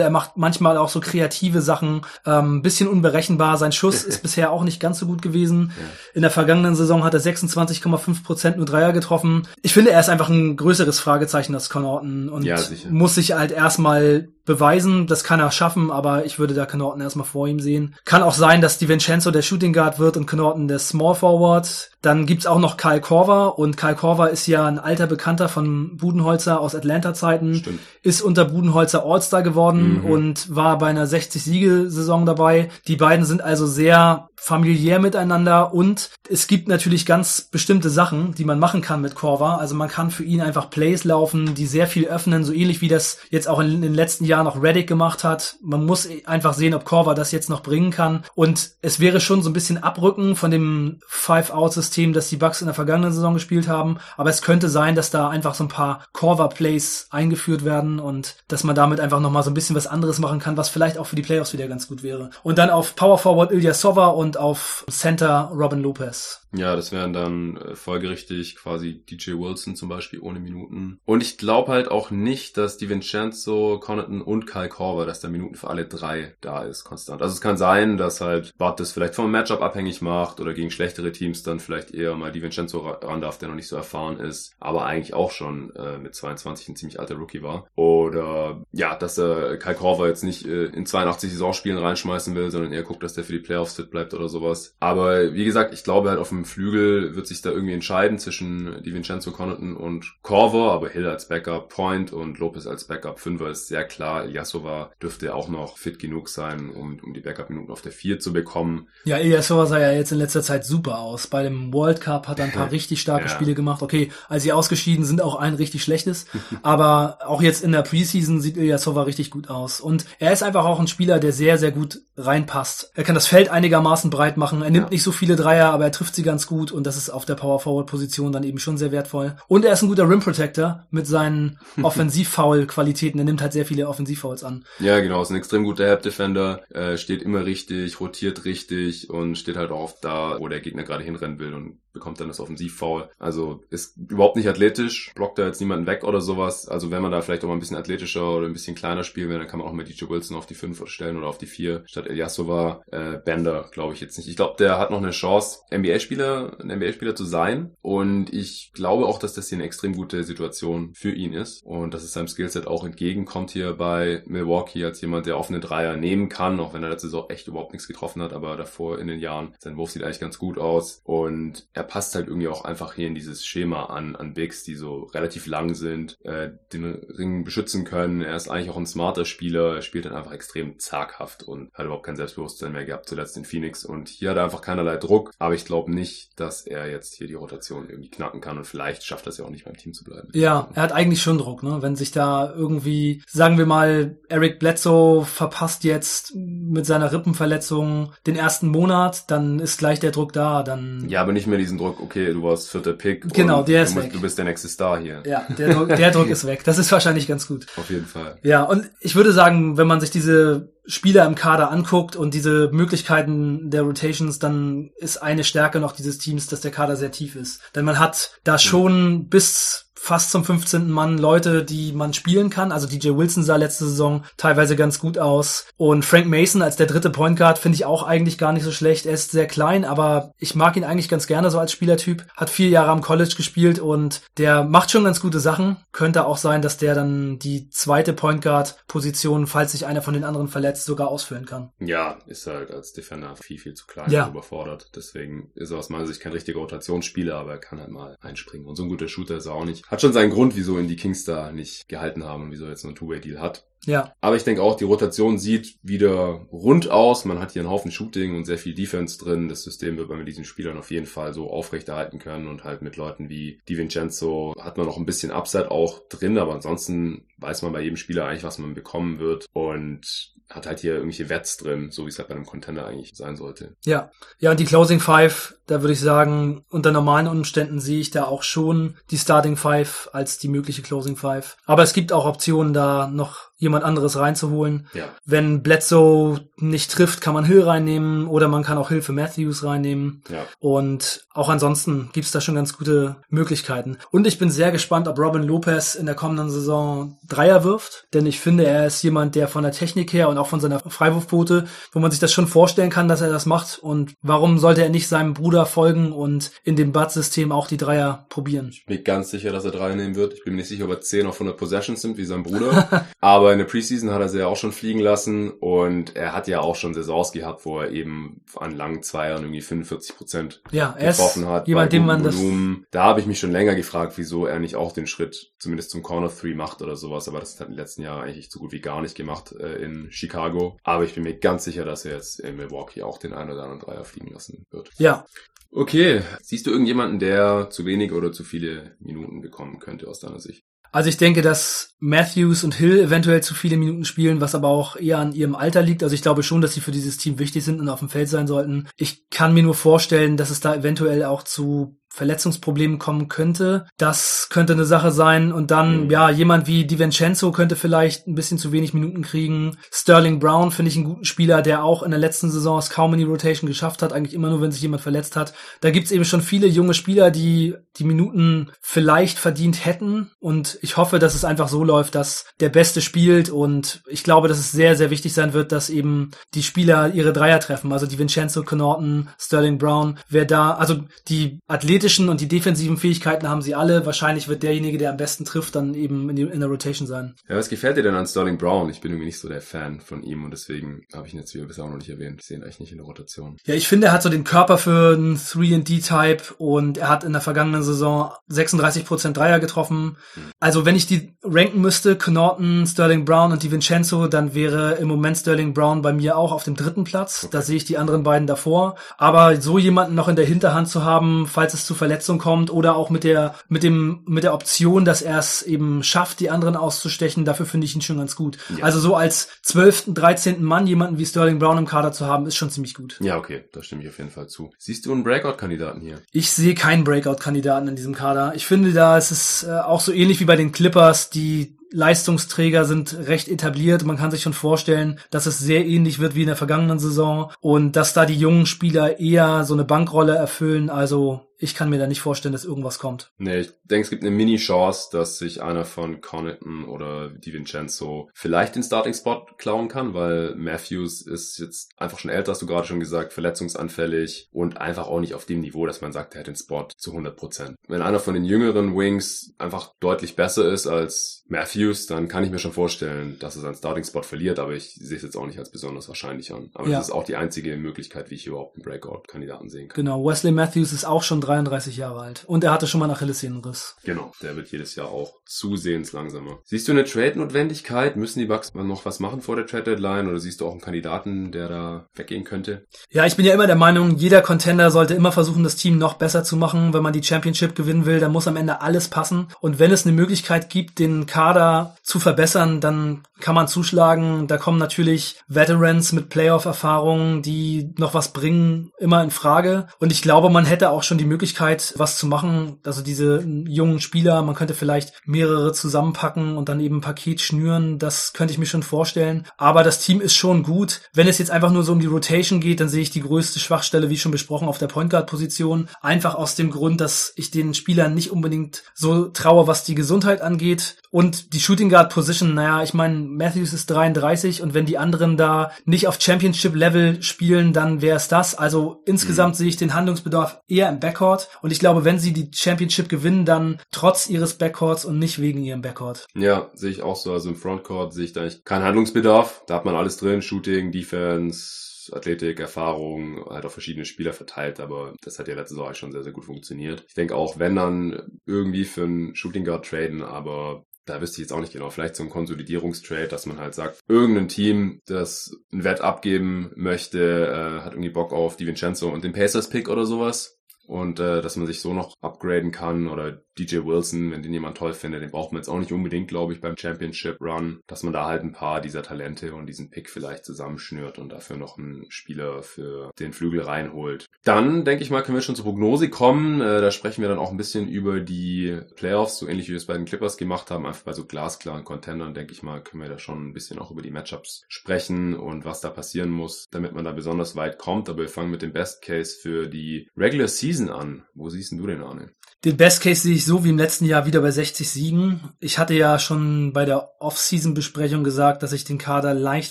Er macht manchmal auch so kreative Sachen, ähm, bisschen unberechenbar. Sein Schuss ist bisher auch nicht ganz so gut gewesen. Ja. In der vergangenen Saison hat er 26,5 Prozent nur Dreier getroffen. Ich finde, er ist einfach ein größeres Fragezeichen als Connaughton und ja, muss sich halt erstmal beweisen. Das kann er schaffen, aber ich würde da Connaughton erstmal vor ihm sehen. Kann auch sein, dass DiVincenzo der Shooting Guard wird und Connaughton der Small Forward. Dann gibt's auch noch Kyle Korver und Kyle Korver ist ja ein alter Bekannter von Budenholzer aus Atlanta-Zeiten, ist unter Budenholzer All-Star geworden mhm. und war bei einer 60-Siege-Saison dabei. Die beiden sind also sehr familiär miteinander und es gibt natürlich ganz bestimmte Sachen, die man machen kann mit Korver. Also man kann für ihn einfach Plays laufen, die sehr viel öffnen, so ähnlich wie das jetzt auch in den letzten Jahren auch Reddick gemacht hat. Man muss einfach sehen, ob Korver das jetzt noch bringen kann und es wäre schon so ein bisschen abrücken von dem Five-Out-System System, das die Bucks in der vergangenen Saison gespielt haben. Aber es könnte sein, dass da einfach so ein paar Corver-Plays eingeführt werden und dass man damit einfach nochmal so ein bisschen was anderes machen kann, was vielleicht auch für die Playoffs wieder ganz gut wäre. Und dann auf Power Forward Ilya Sova und auf Center Robin Lopez. Ja, das wären dann äh, folgerichtig quasi DJ Wilson zum Beispiel ohne Minuten. Und ich glaube halt auch nicht, dass DiVincenzo, Connaughton und Kyle Korver, dass der Minuten für alle drei da ist, konstant. Also es kann sein, dass halt Bart das vielleicht vom Matchup abhängig macht oder gegen schlechtere Teams dann vielleicht eher mal DiVincenzo ran darf, der noch nicht so erfahren ist, aber eigentlich auch schon äh, mit 22 ein ziemlich alter Rookie war. Oder ja, dass er Kai Korver jetzt nicht äh, in 82 Saisonspielen reinschmeißen will, sondern eher guckt, dass der für die Playoffs fit bleibt oder sowas. Aber wie gesagt, ich glaube halt auf dem Flügel wird sich da irgendwie entscheiden zwischen DiVincenzo Connaughton und Korver, aber Hill als Backup Point und Lopez als Backup Fünfer ist sehr klar. Ilyasova dürfte auch noch fit genug sein, um, um die Backup-Minuten auf der 4 zu bekommen. Ja, Ilyasova sah ja jetzt in letzter Zeit super aus. Bei dem World Cup hat er ein paar richtig starke ja. Spiele gemacht. Okay, als sie ausgeschieden sind, auch ein richtig schlechtes. aber auch jetzt in der Preseason sieht Ilyasova richtig gut aus. Und er ist einfach auch ein Spieler, der sehr, sehr gut reinpasst. Er kann das Feld einigermaßen breit machen. Er nimmt ja. nicht so viele Dreier, aber er trifft sie ganz gut. Und das ist auf der Power-Forward-Position dann eben schon sehr wertvoll. Und er ist ein guter Rim-Protector mit seinen Offensiv-Foul-Qualitäten. Er nimmt halt sehr viele Offensiv-Fouls an. Ja, genau. Ist ein extrem guter Help-Defender. Äh, steht immer richtig, rotiert richtig und steht halt oft da, wo der Gegner gerade hinrennen will und bekommt dann das Offensivfoul. Also ist überhaupt nicht athletisch, blockt da jetzt niemanden weg oder sowas. Also wenn man da vielleicht auch mal ein bisschen athletischer oder ein bisschen kleiner spielen will, dann kann man auch mal DJ Wilson auf die 5 stellen oder auf die 4 statt Eliasova. Äh, Bender glaube ich jetzt nicht. Ich glaube, der hat noch eine Chance, NBA-Spieler, ein NBA-Spieler zu sein. Und ich glaube auch, dass das hier eine extrem gute Situation für ihn ist und dass es seinem Skillset auch entgegenkommt hier bei Milwaukee als jemand, der offene Dreier nehmen kann, auch wenn er letzte Saison echt überhaupt nichts getroffen hat, aber davor in den Jahren, sein Wurf sieht eigentlich ganz gut aus und er passt halt irgendwie auch einfach hier in dieses Schema an, an Bigs, die so relativ lang sind, äh, den Ring beschützen können. Er ist eigentlich auch ein smarter Spieler. Er spielt dann einfach extrem zaghaft und hat überhaupt kein Selbstbewusstsein mehr gehabt, zuletzt in Phoenix. Und hier hat er einfach keinerlei Druck. Aber ich glaube nicht, dass er jetzt hier die Rotation irgendwie knacken kann und vielleicht schafft er es ja auch nicht beim Team zu bleiben. Ja, er hat eigentlich schon Druck, ne? Wenn sich da irgendwie, sagen wir mal, Eric Bledsoe verpasst jetzt mit seiner Rippenverletzung den ersten Monat, dann ist gleich der Druck da. Dann ja, aber nicht mehr diesen Druck, okay, du warst vierter Pick. Genau, der ist musst, weg. Du bist der nächste Star hier. Ja, der Druck, der Druck ist weg. Das ist wahrscheinlich ganz gut. Auf jeden Fall. Ja, und ich würde sagen, wenn man sich diese Spieler im Kader anguckt und diese Möglichkeiten der Rotations, dann ist eine Stärke noch dieses Teams, dass der Kader sehr tief ist. Denn man hat da schon bis fast zum 15. Mann Leute, die man spielen kann. Also DJ Wilson sah letzte Saison teilweise ganz gut aus. Und Frank Mason als der dritte Point Guard finde ich auch eigentlich gar nicht so schlecht. Er ist sehr klein, aber ich mag ihn eigentlich ganz gerne so als Spielertyp. Hat vier Jahre am College gespielt und der macht schon ganz gute Sachen. Könnte auch sein, dass der dann die zweite Point Guard Position, falls sich einer von den anderen verletzt, sogar ausfüllen kann. Ja, ist halt als Defender viel, viel zu klein ja. und überfordert. Deswegen ist er aus meiner Sicht kein richtiger Rotationsspieler, aber er kann halt mal einspringen. Und so ein guter Shooter ist er auch nicht hat schon seinen Grund, wieso ihn die Kings da nicht gehalten haben und wieso er jetzt nur ein Two-Way-Deal hat. Ja. Aber ich denke auch, die Rotation sieht wieder rund aus. Man hat hier einen Haufen Shooting und sehr viel Defense drin. Das System wird man mit diesen Spielern auf jeden Fall so aufrechterhalten können und halt mit Leuten wie DiVincenzo hat man noch ein bisschen Upside auch drin, aber ansonsten weiß man bei jedem Spieler eigentlich, was man bekommen wird und hat halt hier irgendwelche Wets drin, so wie es halt bei einem Contender eigentlich sein sollte. Ja, ja und die Closing Five, da würde ich sagen, unter normalen Umständen sehe ich da auch schon die Starting Five als die mögliche Closing Five. Aber es gibt auch Optionen, da noch jemand anderes reinzuholen. Ja. Wenn Bledsoe nicht trifft, kann man Hill reinnehmen oder man kann auch Hilfe Matthews reinnehmen. Ja. Und auch ansonsten gibt's da schon ganz gute Möglichkeiten. Und ich bin sehr gespannt, ob Robin Lopez in der kommenden Saison Dreier wirft, denn ich finde, er ist jemand, der von der Technik her und auch von seiner Freiwurfquote, wo man sich das schon vorstellen kann, dass er das macht. Und warum sollte er nicht seinem Bruder folgen und in dem Bud-System auch die Dreier probieren? Ich bin ganz sicher, dass er Dreier nehmen wird. Ich bin mir nicht sicher, ob er 10 auf 100 Possessions sind, wie sein Bruder. Aber in der Preseason hat er sie ja auch schon fliegen lassen und er hat ja auch schon Saisons gehabt, wo er eben an langen Zweiern irgendwie 45 Prozent ja, getroffen hat. Jemand, dem man Volumen. das. Da habe ich mich schon länger gefragt, wieso er nicht auch den Schritt zumindest zum Corner 3 macht oder sowas. Aber das hat in den letzten Jahren eigentlich so gut wie gar nicht gemacht äh, in Chicago. Aber ich bin mir ganz sicher, dass er jetzt in Milwaukee auch den einen oder anderen Dreier fliegen lassen wird. Ja. Okay. Siehst du irgendjemanden, der zu wenig oder zu viele Minuten bekommen könnte aus deiner Sicht? Also ich denke, dass Matthews und Hill eventuell zu viele Minuten spielen, was aber auch eher an ihrem Alter liegt. Also ich glaube schon, dass sie für dieses Team wichtig sind und auf dem Feld sein sollten. Ich kann mir nur vorstellen, dass es da eventuell auch zu Verletzungsproblemen kommen könnte. Das könnte eine Sache sein. Und dann, mhm. ja, jemand wie DiVincenzo könnte vielleicht ein bisschen zu wenig Minuten kriegen. Sterling Brown finde ich einen guten Spieler, der auch in der letzten Saison es kaum in die Rotation geschafft hat, eigentlich immer nur, wenn sich jemand verletzt hat. Da gibt's eben schon viele junge Spieler, die die Minuten vielleicht verdient hätten. Und ich hoffe, dass es einfach so läuft, dass der Beste spielt. Und ich glaube, dass es sehr, sehr wichtig sein wird, dass eben die Spieler ihre Dreier treffen. Also die Vincenzo, Connaughton, Sterling Brown. Wer da, also die athletischen und die defensiven Fähigkeiten haben sie alle. Wahrscheinlich wird derjenige, der am besten trifft, dann eben in, die, in der Rotation sein. Ja, was gefällt dir denn an Sterling Brown? Ich bin irgendwie nicht so der Fan von ihm und deswegen habe ich ihn jetzt wieder bisher auch noch nicht erwähnt. Ich sehe ihn eigentlich nicht in der Rotation. Ja, ich finde, er hat so den Körper für einen 3D-Type und er hat in der vergangenen Saison 36% Dreier getroffen. Hm. Also wenn ich die ranken müsste, Connaughton, Sterling Brown und die Vincenzo, dann wäre im Moment Sterling Brown bei mir auch auf dem dritten Platz. Okay. Da sehe ich die anderen beiden davor. Aber so jemanden noch in der Hinterhand zu haben, falls es zu Verletzungen kommt oder auch mit der, mit dem, mit der Option, dass er es eben schafft, die anderen auszustechen, dafür finde ich ihn schon ganz gut. Ja. Also so als zwölften, dreizehnten Mann jemanden wie Sterling Brown im Kader zu haben, ist schon ziemlich gut. Ja, okay, da stimme ich auf jeden Fall zu. Siehst du einen Breakout-Kandidaten hier? Ich sehe keinen Breakout-Kandidaten in diesem Kader. Ich finde da, es ist äh, auch so ähnlich wie bei den Clippers, die Leistungsträger sind recht etabliert. Man kann sich schon vorstellen, dass es sehr ähnlich wird wie in der vergangenen Saison und dass da die jungen Spieler eher so eine Bankrolle erfüllen. Also ich kann mir da nicht vorstellen, dass irgendwas kommt. Nee, ich denke, es gibt eine Mini-Chance, dass sich einer von Connaughton oder Di Vincenzo vielleicht den Starting-Spot klauen kann, weil Matthews ist jetzt einfach schon älter, hast du gerade schon gesagt, verletzungsanfällig und einfach auch nicht auf dem Niveau, dass man sagt, er hat den Spot zu 100%. Wenn einer von den jüngeren Wings einfach deutlich besser ist als Matthews, dann kann ich mir schon vorstellen, dass er seinen Starting-Spot verliert, aber ich sehe es jetzt auch nicht als besonders wahrscheinlich an. Aber ja. das ist auch die einzige Möglichkeit, wie ich überhaupt einen Breakout-Kandidaten sehen kann. Genau, Wesley Matthews ist auch schon 33 Jahre alt. Und er hatte schon mal einen Achillessehnenriss. Genau, der wird jedes Jahr auch zusehends langsamer. Siehst du eine Trade-Notwendigkeit? Müssen die Bucks noch was machen vor der Trade-Deadline? Oder siehst du auch einen Kandidaten, der da weggehen könnte? Ja, ich bin ja immer der Meinung, jeder Contender sollte immer versuchen, das Team noch besser zu machen. Wenn man die Championship gewinnen will, dann muss am Ende alles passen. Und wenn es eine Möglichkeit gibt, den Kader zu verbessern, dann kann man zuschlagen. Da kommen natürlich Veterans mit Playoff-Erfahrungen, die noch was bringen, immer in Frage. Und ich glaube, man hätte auch schon die Möglichkeit, was zu machen. Also diese jungen Spieler, man könnte vielleicht mehrere zusammenpacken und dann eben ein Paket schnüren. Das könnte ich mir schon vorstellen. Aber das Team ist schon gut. Wenn es jetzt einfach nur so um die Rotation geht, dann sehe ich die größte Schwachstelle, wie schon besprochen, auf der Point Guard Position. Einfach aus dem Grund, dass ich den Spielern nicht unbedingt so traue, was die Gesundheit angeht. Und die Shooting Guard Position, naja, ich meine, Matthews ist 33 und wenn die anderen da nicht auf Championship Level spielen, dann wäre es das. Also insgesamt mhm. sehe ich den Handlungsbedarf eher im Backcourt und ich glaube, wenn sie die Championship gewinnen, dann trotz ihres Backcourts und nicht wegen ihrem Backcourt. Ja, sehe ich auch so. Also im Frontcourt sehe ich da eigentlich keinen Handlungsbedarf. Da hat man alles drin, Shooting, Defense, Athletik, Erfahrung, halt auf verschiedene Spieler verteilt, aber das hat ja letzte Saison schon sehr, sehr gut funktioniert. Ich denke auch, wenn dann irgendwie für einen Shooting Guard traden, aber da wüsste ich jetzt auch nicht genau, vielleicht so ein Konsolidierungstrade, dass man halt sagt, irgendein Team, das ein Wett abgeben möchte, äh, hat irgendwie Bock auf die Vincenzo und den Pacers-Pick oder sowas. Und äh, dass man sich so noch upgraden kann oder DJ Wilson, wenn den jemand toll findet, den braucht man jetzt auch nicht unbedingt, glaube ich, beim Championship Run, dass man da halt ein paar dieser Talente und diesen Pick vielleicht zusammenschnürt und dafür noch einen Spieler für den Flügel reinholt. Dann, denke ich mal, können wir schon zur Prognose kommen. Äh, da sprechen wir dann auch ein bisschen über die Playoffs, so ähnlich wie wir es bei den Clippers gemacht haben, einfach bei so glasklaren Contendern, denke ich mal, können wir da schon ein bisschen auch über die Matchups sprechen und was da passieren muss, damit man da besonders weit kommt. Aber wir fangen mit dem Best Case für die Regular Season an. Wo siehst du den, Arne? Den Best Case sehe ich so wie im letzten Jahr wieder bei 60 Siegen. Ich hatte ja schon bei der Off-Season-Besprechung gesagt, dass ich den Kader leicht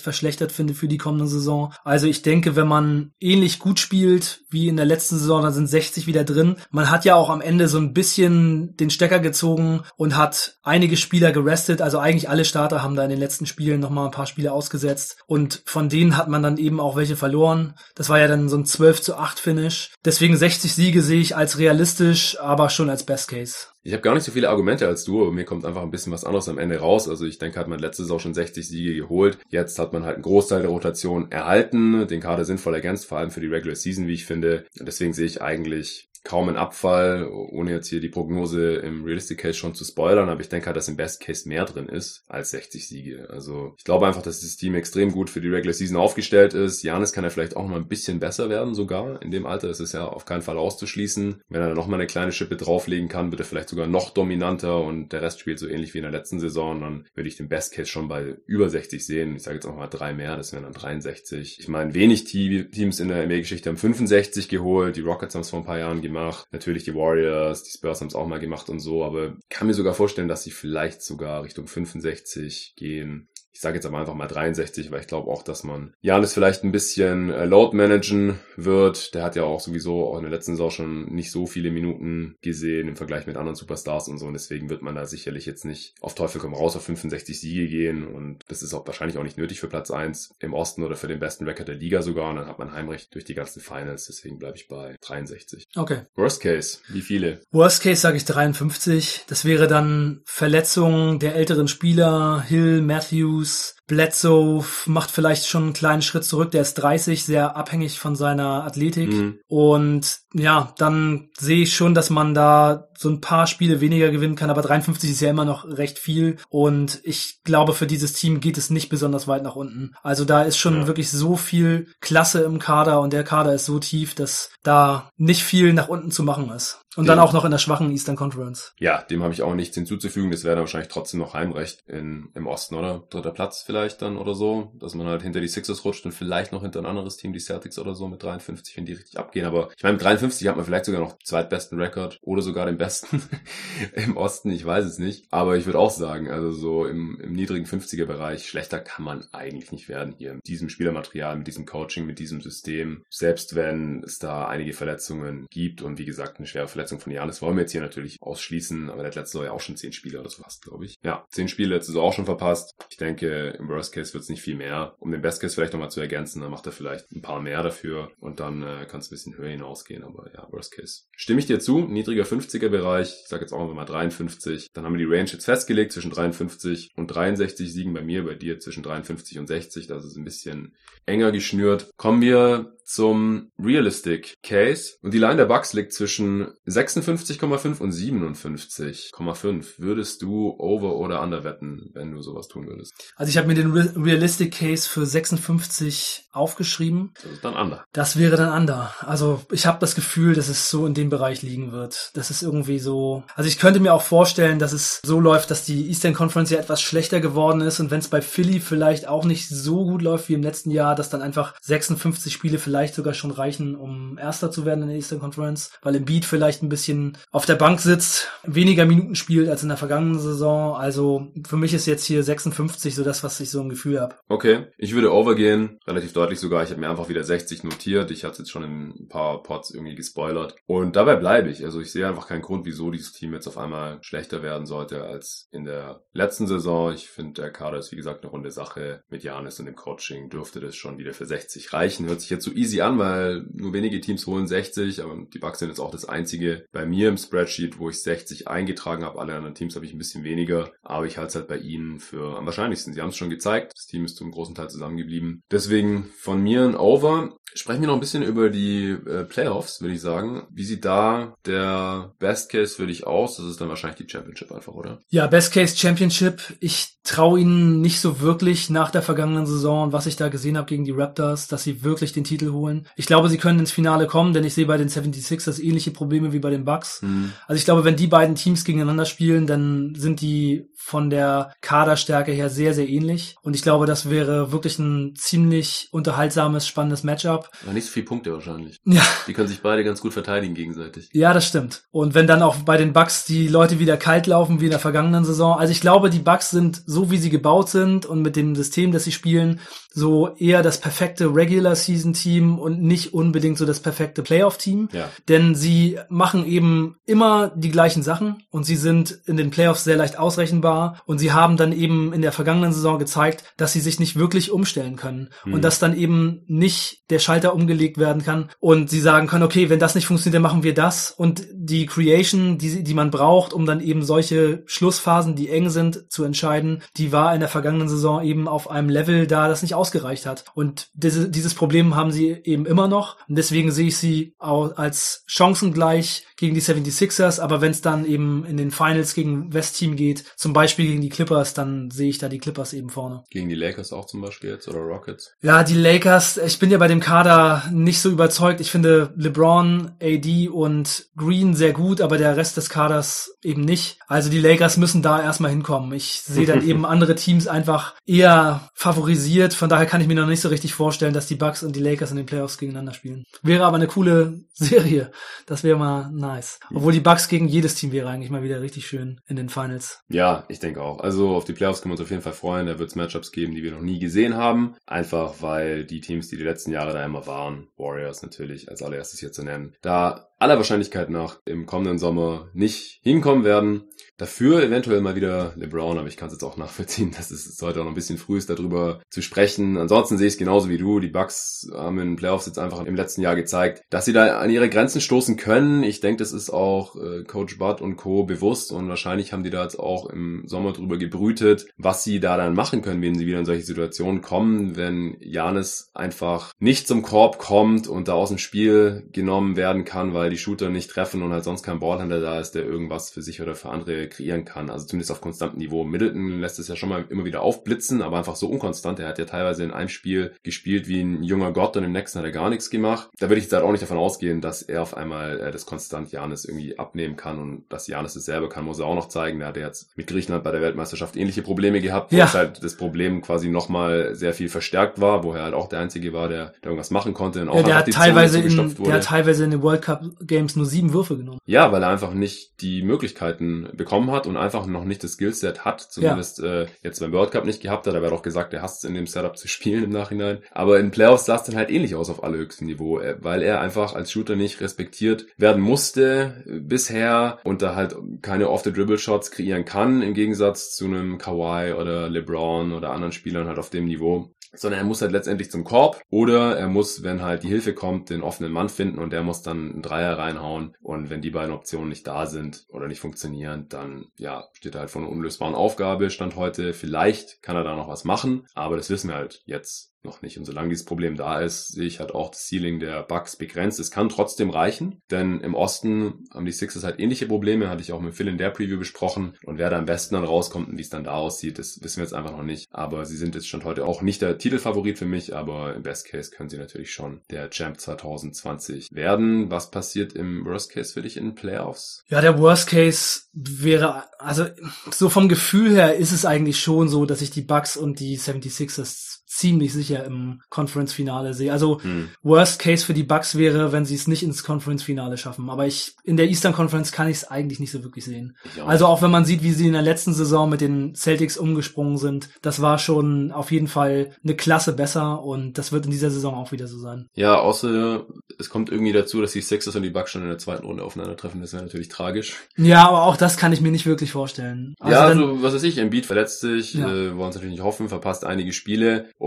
verschlechtert finde für die kommende Saison. Also ich denke, wenn man ähnlich gut spielt wie in der letzten Saison, dann sind 60 wieder drin. Man hat ja auch am Ende so ein bisschen den Stecker gezogen und hat einige Spieler gerestet. Also eigentlich alle Starter haben da in den letzten Spielen nochmal ein paar Spiele ausgesetzt. Und von denen hat man dann eben auch welche verloren. Das war ja dann so ein 12 zu 8 Finish. Deswegen 60 Siege sehe ich als realistisch, aber schon als Best Case. Ich habe gar nicht so viele Argumente als du, aber mir kommt einfach ein bisschen was anderes am Ende raus. Also ich denke, hat man letztes Saison schon 60 Siege geholt. Jetzt hat man halt einen Großteil der Rotation erhalten, den Kader sinnvoll ergänzt, vor allem für die Regular Season, wie ich finde. Und deswegen sehe ich eigentlich kaum ein Abfall, ohne jetzt hier die Prognose im Realistic Case schon zu spoilern, aber ich denke halt, dass im Best Case mehr drin ist als 60 Siege. Also ich glaube einfach, dass das Team extrem gut für die Regular Season aufgestellt ist. Janis kann ja vielleicht auch mal ein bisschen besser werden sogar in dem Alter. Das ist ja auf keinen Fall auszuschließen. Wenn er noch mal eine kleine Schippe drauflegen kann, wird er vielleicht sogar noch dominanter und der Rest spielt so ähnlich wie in der letzten Saison. Dann würde ich den Best Case schon bei über 60 sehen. Ich sage jetzt auch mal drei mehr, das wären dann 63. Ich meine, wenig Teams in der NBA-Geschichte haben 65 geholt. Die Rockets haben es vor ein paar Jahren gemacht. Natürlich die Warriors, die Spurs haben es auch mal gemacht und so. Aber kann mir sogar vorstellen, dass sie vielleicht sogar Richtung 65 gehen. Ich sage jetzt aber einfach mal 63, weil ich glaube auch, dass man Janis vielleicht ein bisschen äh, Load managen wird. Der hat ja auch sowieso auch in der letzten Saison schon nicht so viele Minuten gesehen im Vergleich mit anderen Superstars und so. Und deswegen wird man da sicherlich jetzt nicht auf Teufel komm raus auf 65 Siege gehen. Und das ist auch wahrscheinlich auch nicht nötig für Platz 1 im Osten oder für den besten Record der Liga sogar. Und dann hat man Heimrecht durch die ganzen Finals. Deswegen bleibe ich bei 63. Okay. Worst Case, wie viele? Worst Case sage ich 53. Das wäre dann Verletzung der älteren Spieler, Hill, Matthews, loose Bledsoe macht vielleicht schon einen kleinen Schritt zurück. Der ist 30, sehr abhängig von seiner Athletik. Mhm. Und ja, dann sehe ich schon, dass man da so ein paar Spiele weniger gewinnen kann, aber 53 ist ja immer noch recht viel und ich glaube, für dieses Team geht es nicht besonders weit nach unten. Also da ist schon ja. wirklich so viel Klasse im Kader und der Kader ist so tief, dass da nicht viel nach unten zu machen ist. Und dem, dann auch noch in der schwachen Eastern Conference. Ja, dem habe ich auch nichts hinzuzufügen. Das wäre dann wahrscheinlich trotzdem noch Heimrecht in, im Osten, oder? Dritter Platz vielleicht dann oder so. Dass man halt hinter die Sixers rutscht und vielleicht noch hinter ein anderes Team, die Celtics oder so mit 53, wenn die richtig abgehen. Aber ich meine, mit 53 hat man vielleicht sogar noch zweitbesten Rekord oder sogar den besten im Osten. Ich weiß es nicht. Aber ich würde auch sagen, also so im, im niedrigen 50er Bereich, schlechter kann man eigentlich nicht werden hier. Mit diesem Spielermaterial, mit diesem Coaching, mit diesem System. Selbst wenn es da einige Verletzungen gibt und wie gesagt eine schwere Verletzung von Janis wollen wir jetzt hier natürlich ausschließen, aber der letzte Saison ja auch schon zehn Spiele oder so fast, glaube ich. Ja, zehn Spiele letzte Saison auch schon verpasst. Ich denke, im Worst Case wird es nicht viel mehr. Um den Best Case vielleicht nochmal zu ergänzen, dann macht er vielleicht ein paar mehr dafür und dann äh, kann es ein bisschen höher hinausgehen, aber ja, Worst Case. Stimme ich dir zu, niedriger 50er Bereich, ich sage jetzt auch einfach mal 53. Dann haben wir die Range jetzt festgelegt zwischen 53 und 63 Siegen bei mir, bei dir zwischen 53 und 60, das ist ein bisschen enger geschnürt. Kommen wir zum Realistic Case. Und die Line der Bucks liegt zwischen 56,5 und 57,5. Würdest du over oder under wetten, wenn du sowas tun würdest? Also ich habe mir den Realistic Case für 56 aufgeschrieben. Das ist dann under. Das wäre dann under. Also ich habe das Gefühl, dass es so in dem Bereich liegen wird. Das ist irgendwie so. Also ich könnte mir auch vorstellen, dass es so läuft, dass die Eastern Conference ja etwas schlechter geworden ist und wenn es bei Philly vielleicht auch nicht so gut läuft wie im letzten Jahr, dass dann einfach 56 Spiele vielleicht vielleicht sogar schon reichen, um Erster zu werden in der Eastern Conference, weil Embiid vielleicht ein bisschen auf der Bank sitzt, weniger Minuten spielt als in der vergangenen Saison. Also für mich ist jetzt hier 56 so das, was ich so ein Gefühl habe. Okay, ich würde overgehen, relativ deutlich sogar. Ich habe mir einfach wieder 60 notiert. Ich hatte jetzt schon in ein paar Pots irgendwie gespoilert. Und dabei bleibe ich. Also ich sehe einfach keinen Grund, wieso dieses Team jetzt auf einmal schlechter werden sollte als in der letzten Saison. Ich finde, der Kader ist wie gesagt eine runde Sache. Mit Janis und dem Coaching dürfte das schon wieder für 60 reichen. Hört sich jetzt so easy easy an, weil nur wenige Teams holen 60, aber die Bucks sind jetzt auch das einzige bei mir im Spreadsheet, wo ich 60 eingetragen habe. Alle anderen Teams habe ich ein bisschen weniger, aber ich halte es halt bei ihnen für am wahrscheinlichsten. Sie haben es schon gezeigt, das Team ist zum großen Teil zusammengeblieben. Deswegen von mir ein Over. Sprechen wir noch ein bisschen über die äh, Playoffs, würde ich sagen. Wie sieht da der Best Case für dich aus? Das ist dann wahrscheinlich die Championship einfach, oder? Ja, Best Case Championship. Ich traue ihnen nicht so wirklich nach der vergangenen Saison, was ich da gesehen habe gegen die Raptors, dass sie wirklich den Titel holen. Ich glaube, sie können ins Finale kommen, denn ich sehe bei den 76ers ähnliche Probleme wie bei den Bucks. Mhm. Also ich glaube, wenn die beiden Teams gegeneinander spielen, dann sind die von der Kaderstärke her sehr, sehr ähnlich. Und ich glaube, das wäre wirklich ein ziemlich unterhaltsames, spannendes Matchup. Aber nicht so viele Punkte wahrscheinlich. Ja. Die können sich beide ganz gut verteidigen gegenseitig. Ja, das stimmt. Und wenn dann auch bei den Bucks die Leute wieder kalt laufen wie in der vergangenen Saison. Also ich glaube, die Bucks sind so, wie sie gebaut sind und mit dem System, das sie spielen, so eher das perfekte Regular Season Team und nicht unbedingt so das perfekte Playoff Team. Ja. Denn sie machen eben immer die gleichen Sachen und sie sind in den Playoffs sehr leicht ausrechenbar und sie haben dann eben in der vergangenen Saison gezeigt, dass sie sich nicht wirklich umstellen können hm. und dass dann eben nicht der Schalter umgelegt werden kann und sie sagen können, okay, wenn das nicht funktioniert, dann machen wir das und die Creation, die, die man braucht, um dann eben solche Schlussphasen, die eng sind, zu entscheiden, die war in der vergangenen Saison eben auf einem Level da, das nicht ausgereicht hat. Und diese, dieses Problem haben sie eben immer noch und deswegen sehe ich sie auch als chancengleich gegen die 76ers, aber wenn es dann eben in den Finals gegen West-Team geht, zum Beispiel gegen die Clippers, dann sehe ich da die Clippers eben vorne. Gegen die Lakers auch zum Beispiel jetzt oder Rockets? Ja, die Lakers, ich bin ja bei dem Kader nicht so überzeugt. Ich finde LeBron, AD und Green sehr gut, aber der Rest des Kaders eben nicht. Also die Lakers müssen da erstmal hinkommen. Ich sehe dann eben andere Teams einfach eher favorisiert. Von daher kann ich mir noch nicht so richtig vorstellen, dass die Bucks und die Lakers in den Playoffs gegeneinander spielen. Wäre aber eine coole Serie. Das wäre mal nice. Obwohl die Bucks gegen jedes Team wäre eigentlich mal wieder richtig schön in den Finals. Ja, ich denke auch. Also auf die Playoffs können wir uns auf jeden Fall freuen. Da wird es Matchups geben, die wir noch nie gesehen haben. Einfach weil die Teams, die die letzten Jahre da immer waren, Warriors natürlich als allererstes hier zu nennen, da aller Wahrscheinlichkeit nach im kommenden Sommer nicht hinkommen werden. Dafür eventuell mal wieder LeBron, aber ich kann es jetzt auch nachvollziehen, dass es heute auch noch ein bisschen früh ist, darüber zu sprechen. Ansonsten sehe ich es genauso wie du. Die Bucks haben in den Playoffs jetzt einfach im letzten Jahr gezeigt, dass sie da an ihre Grenzen stoßen können. Ich denke, das ist auch äh, Coach Bud und Co. bewusst und wahrscheinlich haben die da jetzt auch im Sommer drüber gebrütet, was sie da dann machen können, wenn sie wieder in solche Situationen kommen, wenn Janis einfach nicht zum Korb kommt und da aus dem Spiel genommen werden kann, weil die Shooter nicht treffen und halt sonst kein Ballhändler da ist, der irgendwas für sich oder für andere kreieren kann. Also zumindest auf konstantem Niveau. Middleton lässt es ja schon mal immer wieder aufblitzen, aber einfach so unkonstant. Er hat ja teilweise in einem Spiel gespielt wie ein junger Gott und im nächsten hat er gar nichts gemacht. Da würde ich jetzt halt auch nicht davon ausgehen, dass er auf einmal äh, das konstant Janis irgendwie abnehmen kann und dass Janis es selber kann, muss er auch noch zeigen. Der hat jetzt mit Griechenland bei der Weltmeisterschaft ähnliche Probleme gehabt, wo Ja. halt das Problem quasi nochmal sehr viel verstärkt war, wo er halt auch der Einzige war, der, der irgendwas machen konnte und auch Ja, der einfach hat teilweise in, der hat teilweise in den World Cup Games nur sieben Würfe genommen. Ja, weil er einfach nicht die Möglichkeiten bekommen hat und einfach noch nicht das Skillset hat, zumindest äh, jetzt beim World Cup nicht gehabt hat. Da wäre doch gesagt, er hasst es in dem Setup zu spielen im Nachhinein. Aber in Playoffs sah es dann halt ähnlich aus auf allerhöchstem Niveau, äh, weil er einfach als Shooter nicht respektiert werden musste äh, bisher und da halt keine Off-the-Dribble-Shots kreieren kann, im Gegensatz zu einem Kawhi oder LeBron oder anderen Spielern halt auf dem Niveau sondern er muss halt letztendlich zum Korb oder er muss, wenn halt die Hilfe kommt, den offenen Mann finden und der muss dann einen Dreier reinhauen und wenn die beiden Optionen nicht da sind oder nicht funktionieren, dann ja, steht er halt vor einer unlösbaren Aufgabe, stand heute, vielleicht kann er da noch was machen, aber das wissen wir halt jetzt noch nicht. Und solange dieses Problem da ist, sehe ich halt auch das Ceiling der Bucks begrenzt. Es kann trotzdem reichen, denn im Osten haben die Sixers halt ähnliche Probleme, hatte ich auch mit Phil in der Preview besprochen. Und wer da am besten dann rauskommt und wie es dann da aussieht, das wissen wir jetzt einfach noch nicht. Aber sie sind jetzt schon heute auch nicht der Titelfavorit für mich, aber im Best Case können sie natürlich schon der Champ 2020 werden. Was passiert im Worst Case für dich in Playoffs? Ja, der Worst Case wäre, also so vom Gefühl her ist es eigentlich schon so, dass ich die Bucks und die 76ers ziemlich sicher im Conference-Finale sehe. Also Hm. Worst Case für die Bucks wäre, wenn sie es nicht ins Conference-Finale schaffen. Aber ich in der Eastern Conference kann ich es eigentlich nicht so wirklich sehen. Auch Also auch wenn man sieht, wie sie in der letzten Saison mit den Celtics umgesprungen sind, das war schon auf jeden Fall eine Klasse besser und das wird in dieser Saison auch wieder so sein. Ja, außer es kommt irgendwie dazu, dass die Sixers und die Bucks schon in der zweiten Runde aufeinandertreffen. Das wäre natürlich tragisch. Ja, aber auch das kann ich mir nicht wirklich vorstellen. Also ja, dann- also was weiß ich, Embiid verletzt sich, Ja. äh, wollen es natürlich nicht hoffen, verpasst einige Spiele und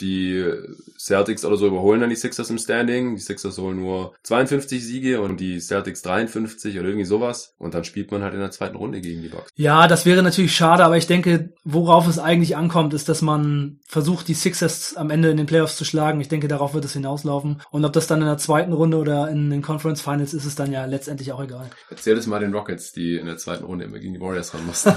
die Celtics oder so überholen dann die Sixers im Standing. Die Sixers holen nur 52 Siege und die Celtics 53 oder irgendwie sowas und dann spielt man halt in der zweiten Runde gegen die Bucks. Ja, das wäre natürlich schade, aber ich denke, worauf es eigentlich ankommt, ist, dass man versucht, die Sixers am Ende in den Playoffs zu schlagen. Ich denke, darauf wird es hinauslaufen. Und ob das dann in der zweiten Runde oder in den Conference Finals ist, ist dann ja letztendlich auch egal. Erzähl das mal den Rockets, die in der zweiten Runde immer gegen die Warriors ran mussten.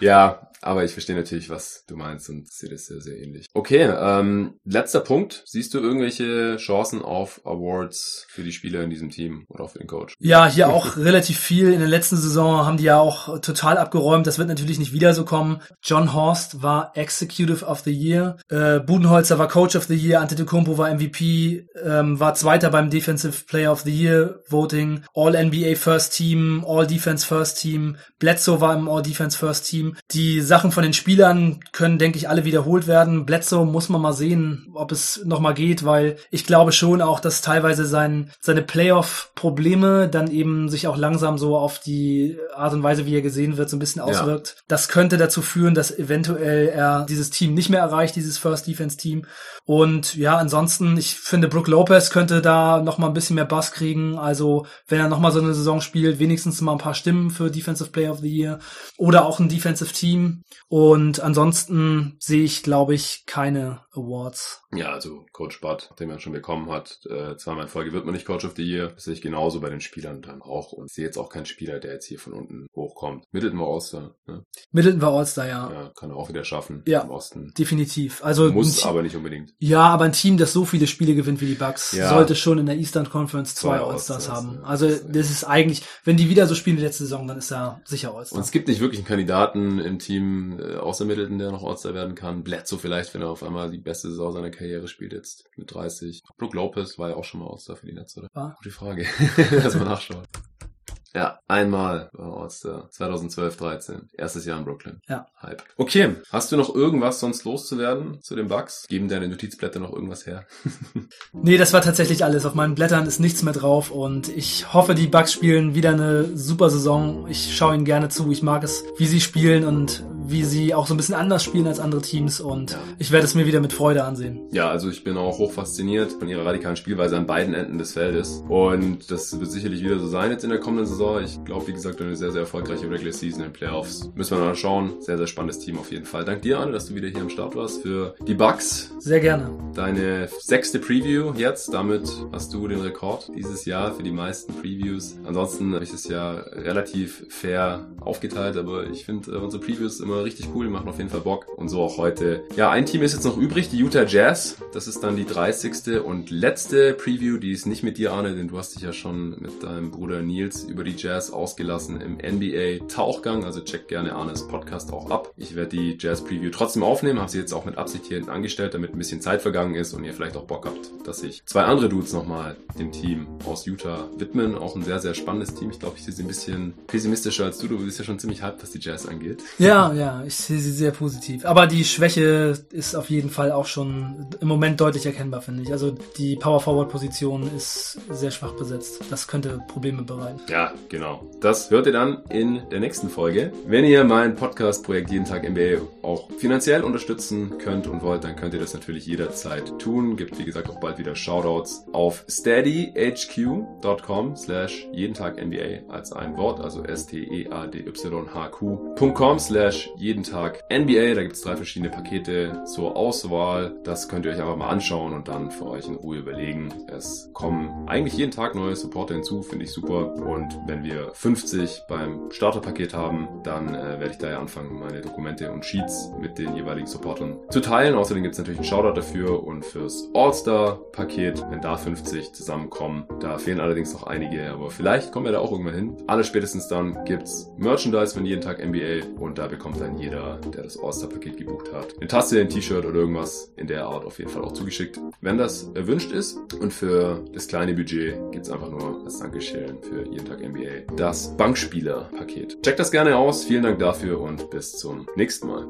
ja, aber ich verstehe natürlich, was du meinst und sehe das sehr, sehr ähnlich. Okay, ähm, letzter Punkt. Siehst du irgendwelche Chancen auf Awards für die Spieler in diesem Team oder für den Coach? Ja, hier auch relativ viel. In der letzten Saison haben die ja auch total abgeräumt. Das wird natürlich nicht wieder so kommen. John Horst war Executive of the Year. Äh, Budenholzer war Coach of the Year. Antetokounmpo war MVP. Ähm, war Zweiter beim Defensive Player of the Year Voting. All NBA First Team. All Defense First Team. Bledsoe war im All Defense First Team. Die Sache Sachen von den Spielern können, denke ich, alle wiederholt werden. Bledsoe muss man mal sehen, ob es nochmal geht, weil ich glaube schon auch, dass teilweise sein, seine Playoff-Probleme dann eben sich auch langsam so auf die Art und Weise, wie er gesehen wird, so ein bisschen auswirkt. Ja. Das könnte dazu führen, dass eventuell er dieses Team nicht mehr erreicht, dieses First Defense Team. Und ja, ansonsten, ich finde, Brook Lopez könnte da nochmal ein bisschen mehr Bass kriegen. Also, wenn er nochmal so eine Saison spielt, wenigstens mal ein paar Stimmen für Defensive Player of the Year oder auch ein Defensive Team. Und ansonsten sehe ich, glaube ich, keine Awards. Ja, also Coach Bud, den man schon bekommen hat, äh, zweimal in Folge wird man nicht Coach of the Year. Das sehe ich genauso bei den Spielern dann auch. Und ich sehe jetzt auch keinen Spieler, der jetzt hier von unten hochkommt. Middleton war All-Star. Ne? Middleton war All-Star, ja. Ja, kann er auch wieder schaffen ja, im Osten. Definitiv. Also Muss aber nicht unbedingt. Ja, aber ein Team, das so viele Spiele gewinnt wie die Bucks, ja. sollte schon in der Eastern Conference zwei, zwei All-Stars haben. Also das ist eigentlich, wenn die wieder so spielen wie letzte Saison, dann ist er sicher All-Star. Und es gibt nicht wirklich einen Kandidaten im Team äh, außer Middleton, der noch All-Star werden kann. Bledsoe vielleicht, wenn er auf einmal die beste Saison seiner Karriere spielt jetzt mit 30. Brook Lopez war ja auch schon mal All-Star für die Netz, oder? Ah. Gute Frage. Lass mal nachschauen. Ja, einmal war All-Star. 2012, 13. Erstes Jahr in Brooklyn. Ja. Hype. Okay, hast du noch irgendwas sonst loszuwerden zu den Bugs? Geben deine Notizblätter noch irgendwas her? nee, das war tatsächlich alles. Auf meinen Blättern ist nichts mehr drauf und ich hoffe, die Bugs spielen wieder eine super Saison. Ich schaue ihnen gerne zu. Ich mag es, wie sie spielen und wie sie auch so ein bisschen anders spielen als andere Teams und ja. ich werde es mir wieder mit Freude ansehen. Ja, also ich bin auch hoch fasziniert von ihrer radikalen Spielweise an beiden Enden des Feldes und das wird sicherlich wieder so sein jetzt in der kommenden Saison. Ich glaube, wie gesagt, eine sehr, sehr erfolgreiche Regular Season in Playoffs. Müssen wir mal schauen. Sehr, sehr spannendes Team auf jeden Fall. Dank dir, Anne, dass du wieder hier am Start warst für die Bucks. Sehr gerne. Deine sechste Preview jetzt. Damit hast du den Rekord dieses Jahr für die meisten Previews. Ansonsten habe ich das ja relativ fair aufgeteilt, aber ich finde äh, unsere Previews immer richtig cool, machen auf jeden Fall Bock. Und so auch heute. Ja, ein Team ist jetzt noch übrig, die Utah Jazz. Das ist dann die 30. und letzte Preview. Die ist nicht mit dir, Arne, denn du hast dich ja schon mit deinem Bruder Nils über die Jazz ausgelassen im NBA Tauchgang. Also check gerne Arnes Podcast auch ab. Ich werde die Jazz Preview trotzdem aufnehmen, habe sie jetzt auch mit Absicht hier hinten angestellt, damit ein bisschen Zeit vergangen ist und ihr vielleicht auch Bock habt, dass sich zwei andere Dudes nochmal dem Team aus Utah widmen. Auch ein sehr, sehr spannendes Team. Ich glaube, ich sehe sie ein bisschen pessimistischer als du. Du bist ja schon ziemlich hyped, was die Jazz angeht. Ja, ja, ich sehe sie sehr positiv. Aber die Schwäche ist auf jeden Fall auch schon im Moment deutlich erkennbar, finde ich. Also die Power Forward Position ist sehr schwach besetzt. Das könnte Probleme bereiten. Ja, genau. Das hört ihr dann in der nächsten Folge. Wenn ihr mein Podcast-Projekt Jeden Tag NBA auch finanziell unterstützen könnt und wollt, dann könnt ihr das natürlich jederzeit tun. Gibt wie gesagt auch bald wieder Shoutouts auf steadyhq.com slash jeden Tag NBA als ein Wort, also S-T-E-A-D-Y-H-Q.com slash jeden Tag NBA. Da gibt es drei verschiedene Pakete zur Auswahl. Das könnt ihr euch einfach mal anschauen und dann für euch in Ruhe überlegen. Es kommen eigentlich jeden Tag neue Supporter hinzu, finde ich super. Und wenn wir 50 beim Starterpaket haben, dann äh, werde ich da ja anfangen, meine Dokumente und Sheets mit den jeweiligen Supportern zu teilen. Außerdem gibt es natürlich einen Shoutout dafür und fürs All-Star-Paket, wenn da 50 zusammenkommen. Da fehlen allerdings noch einige, aber vielleicht kommen wir da auch irgendwann hin. Alles spätestens dann gibt's Merchandise von jeden Tag NBA und da bekommt dann jeder, der das All-Star-Paket gebucht hat, eine Tasse, ein T-Shirt oder irgendwas in der Art auf jeden Fall auch zugeschickt, wenn das erwünscht ist. Und für das kleine Budget gibt's einfach nur als Dankeschön für jeden Tag NBA das Bankspieler-Paket. Checkt das gerne aus. Vielen Dank dafür und bis zum nächsten Mal.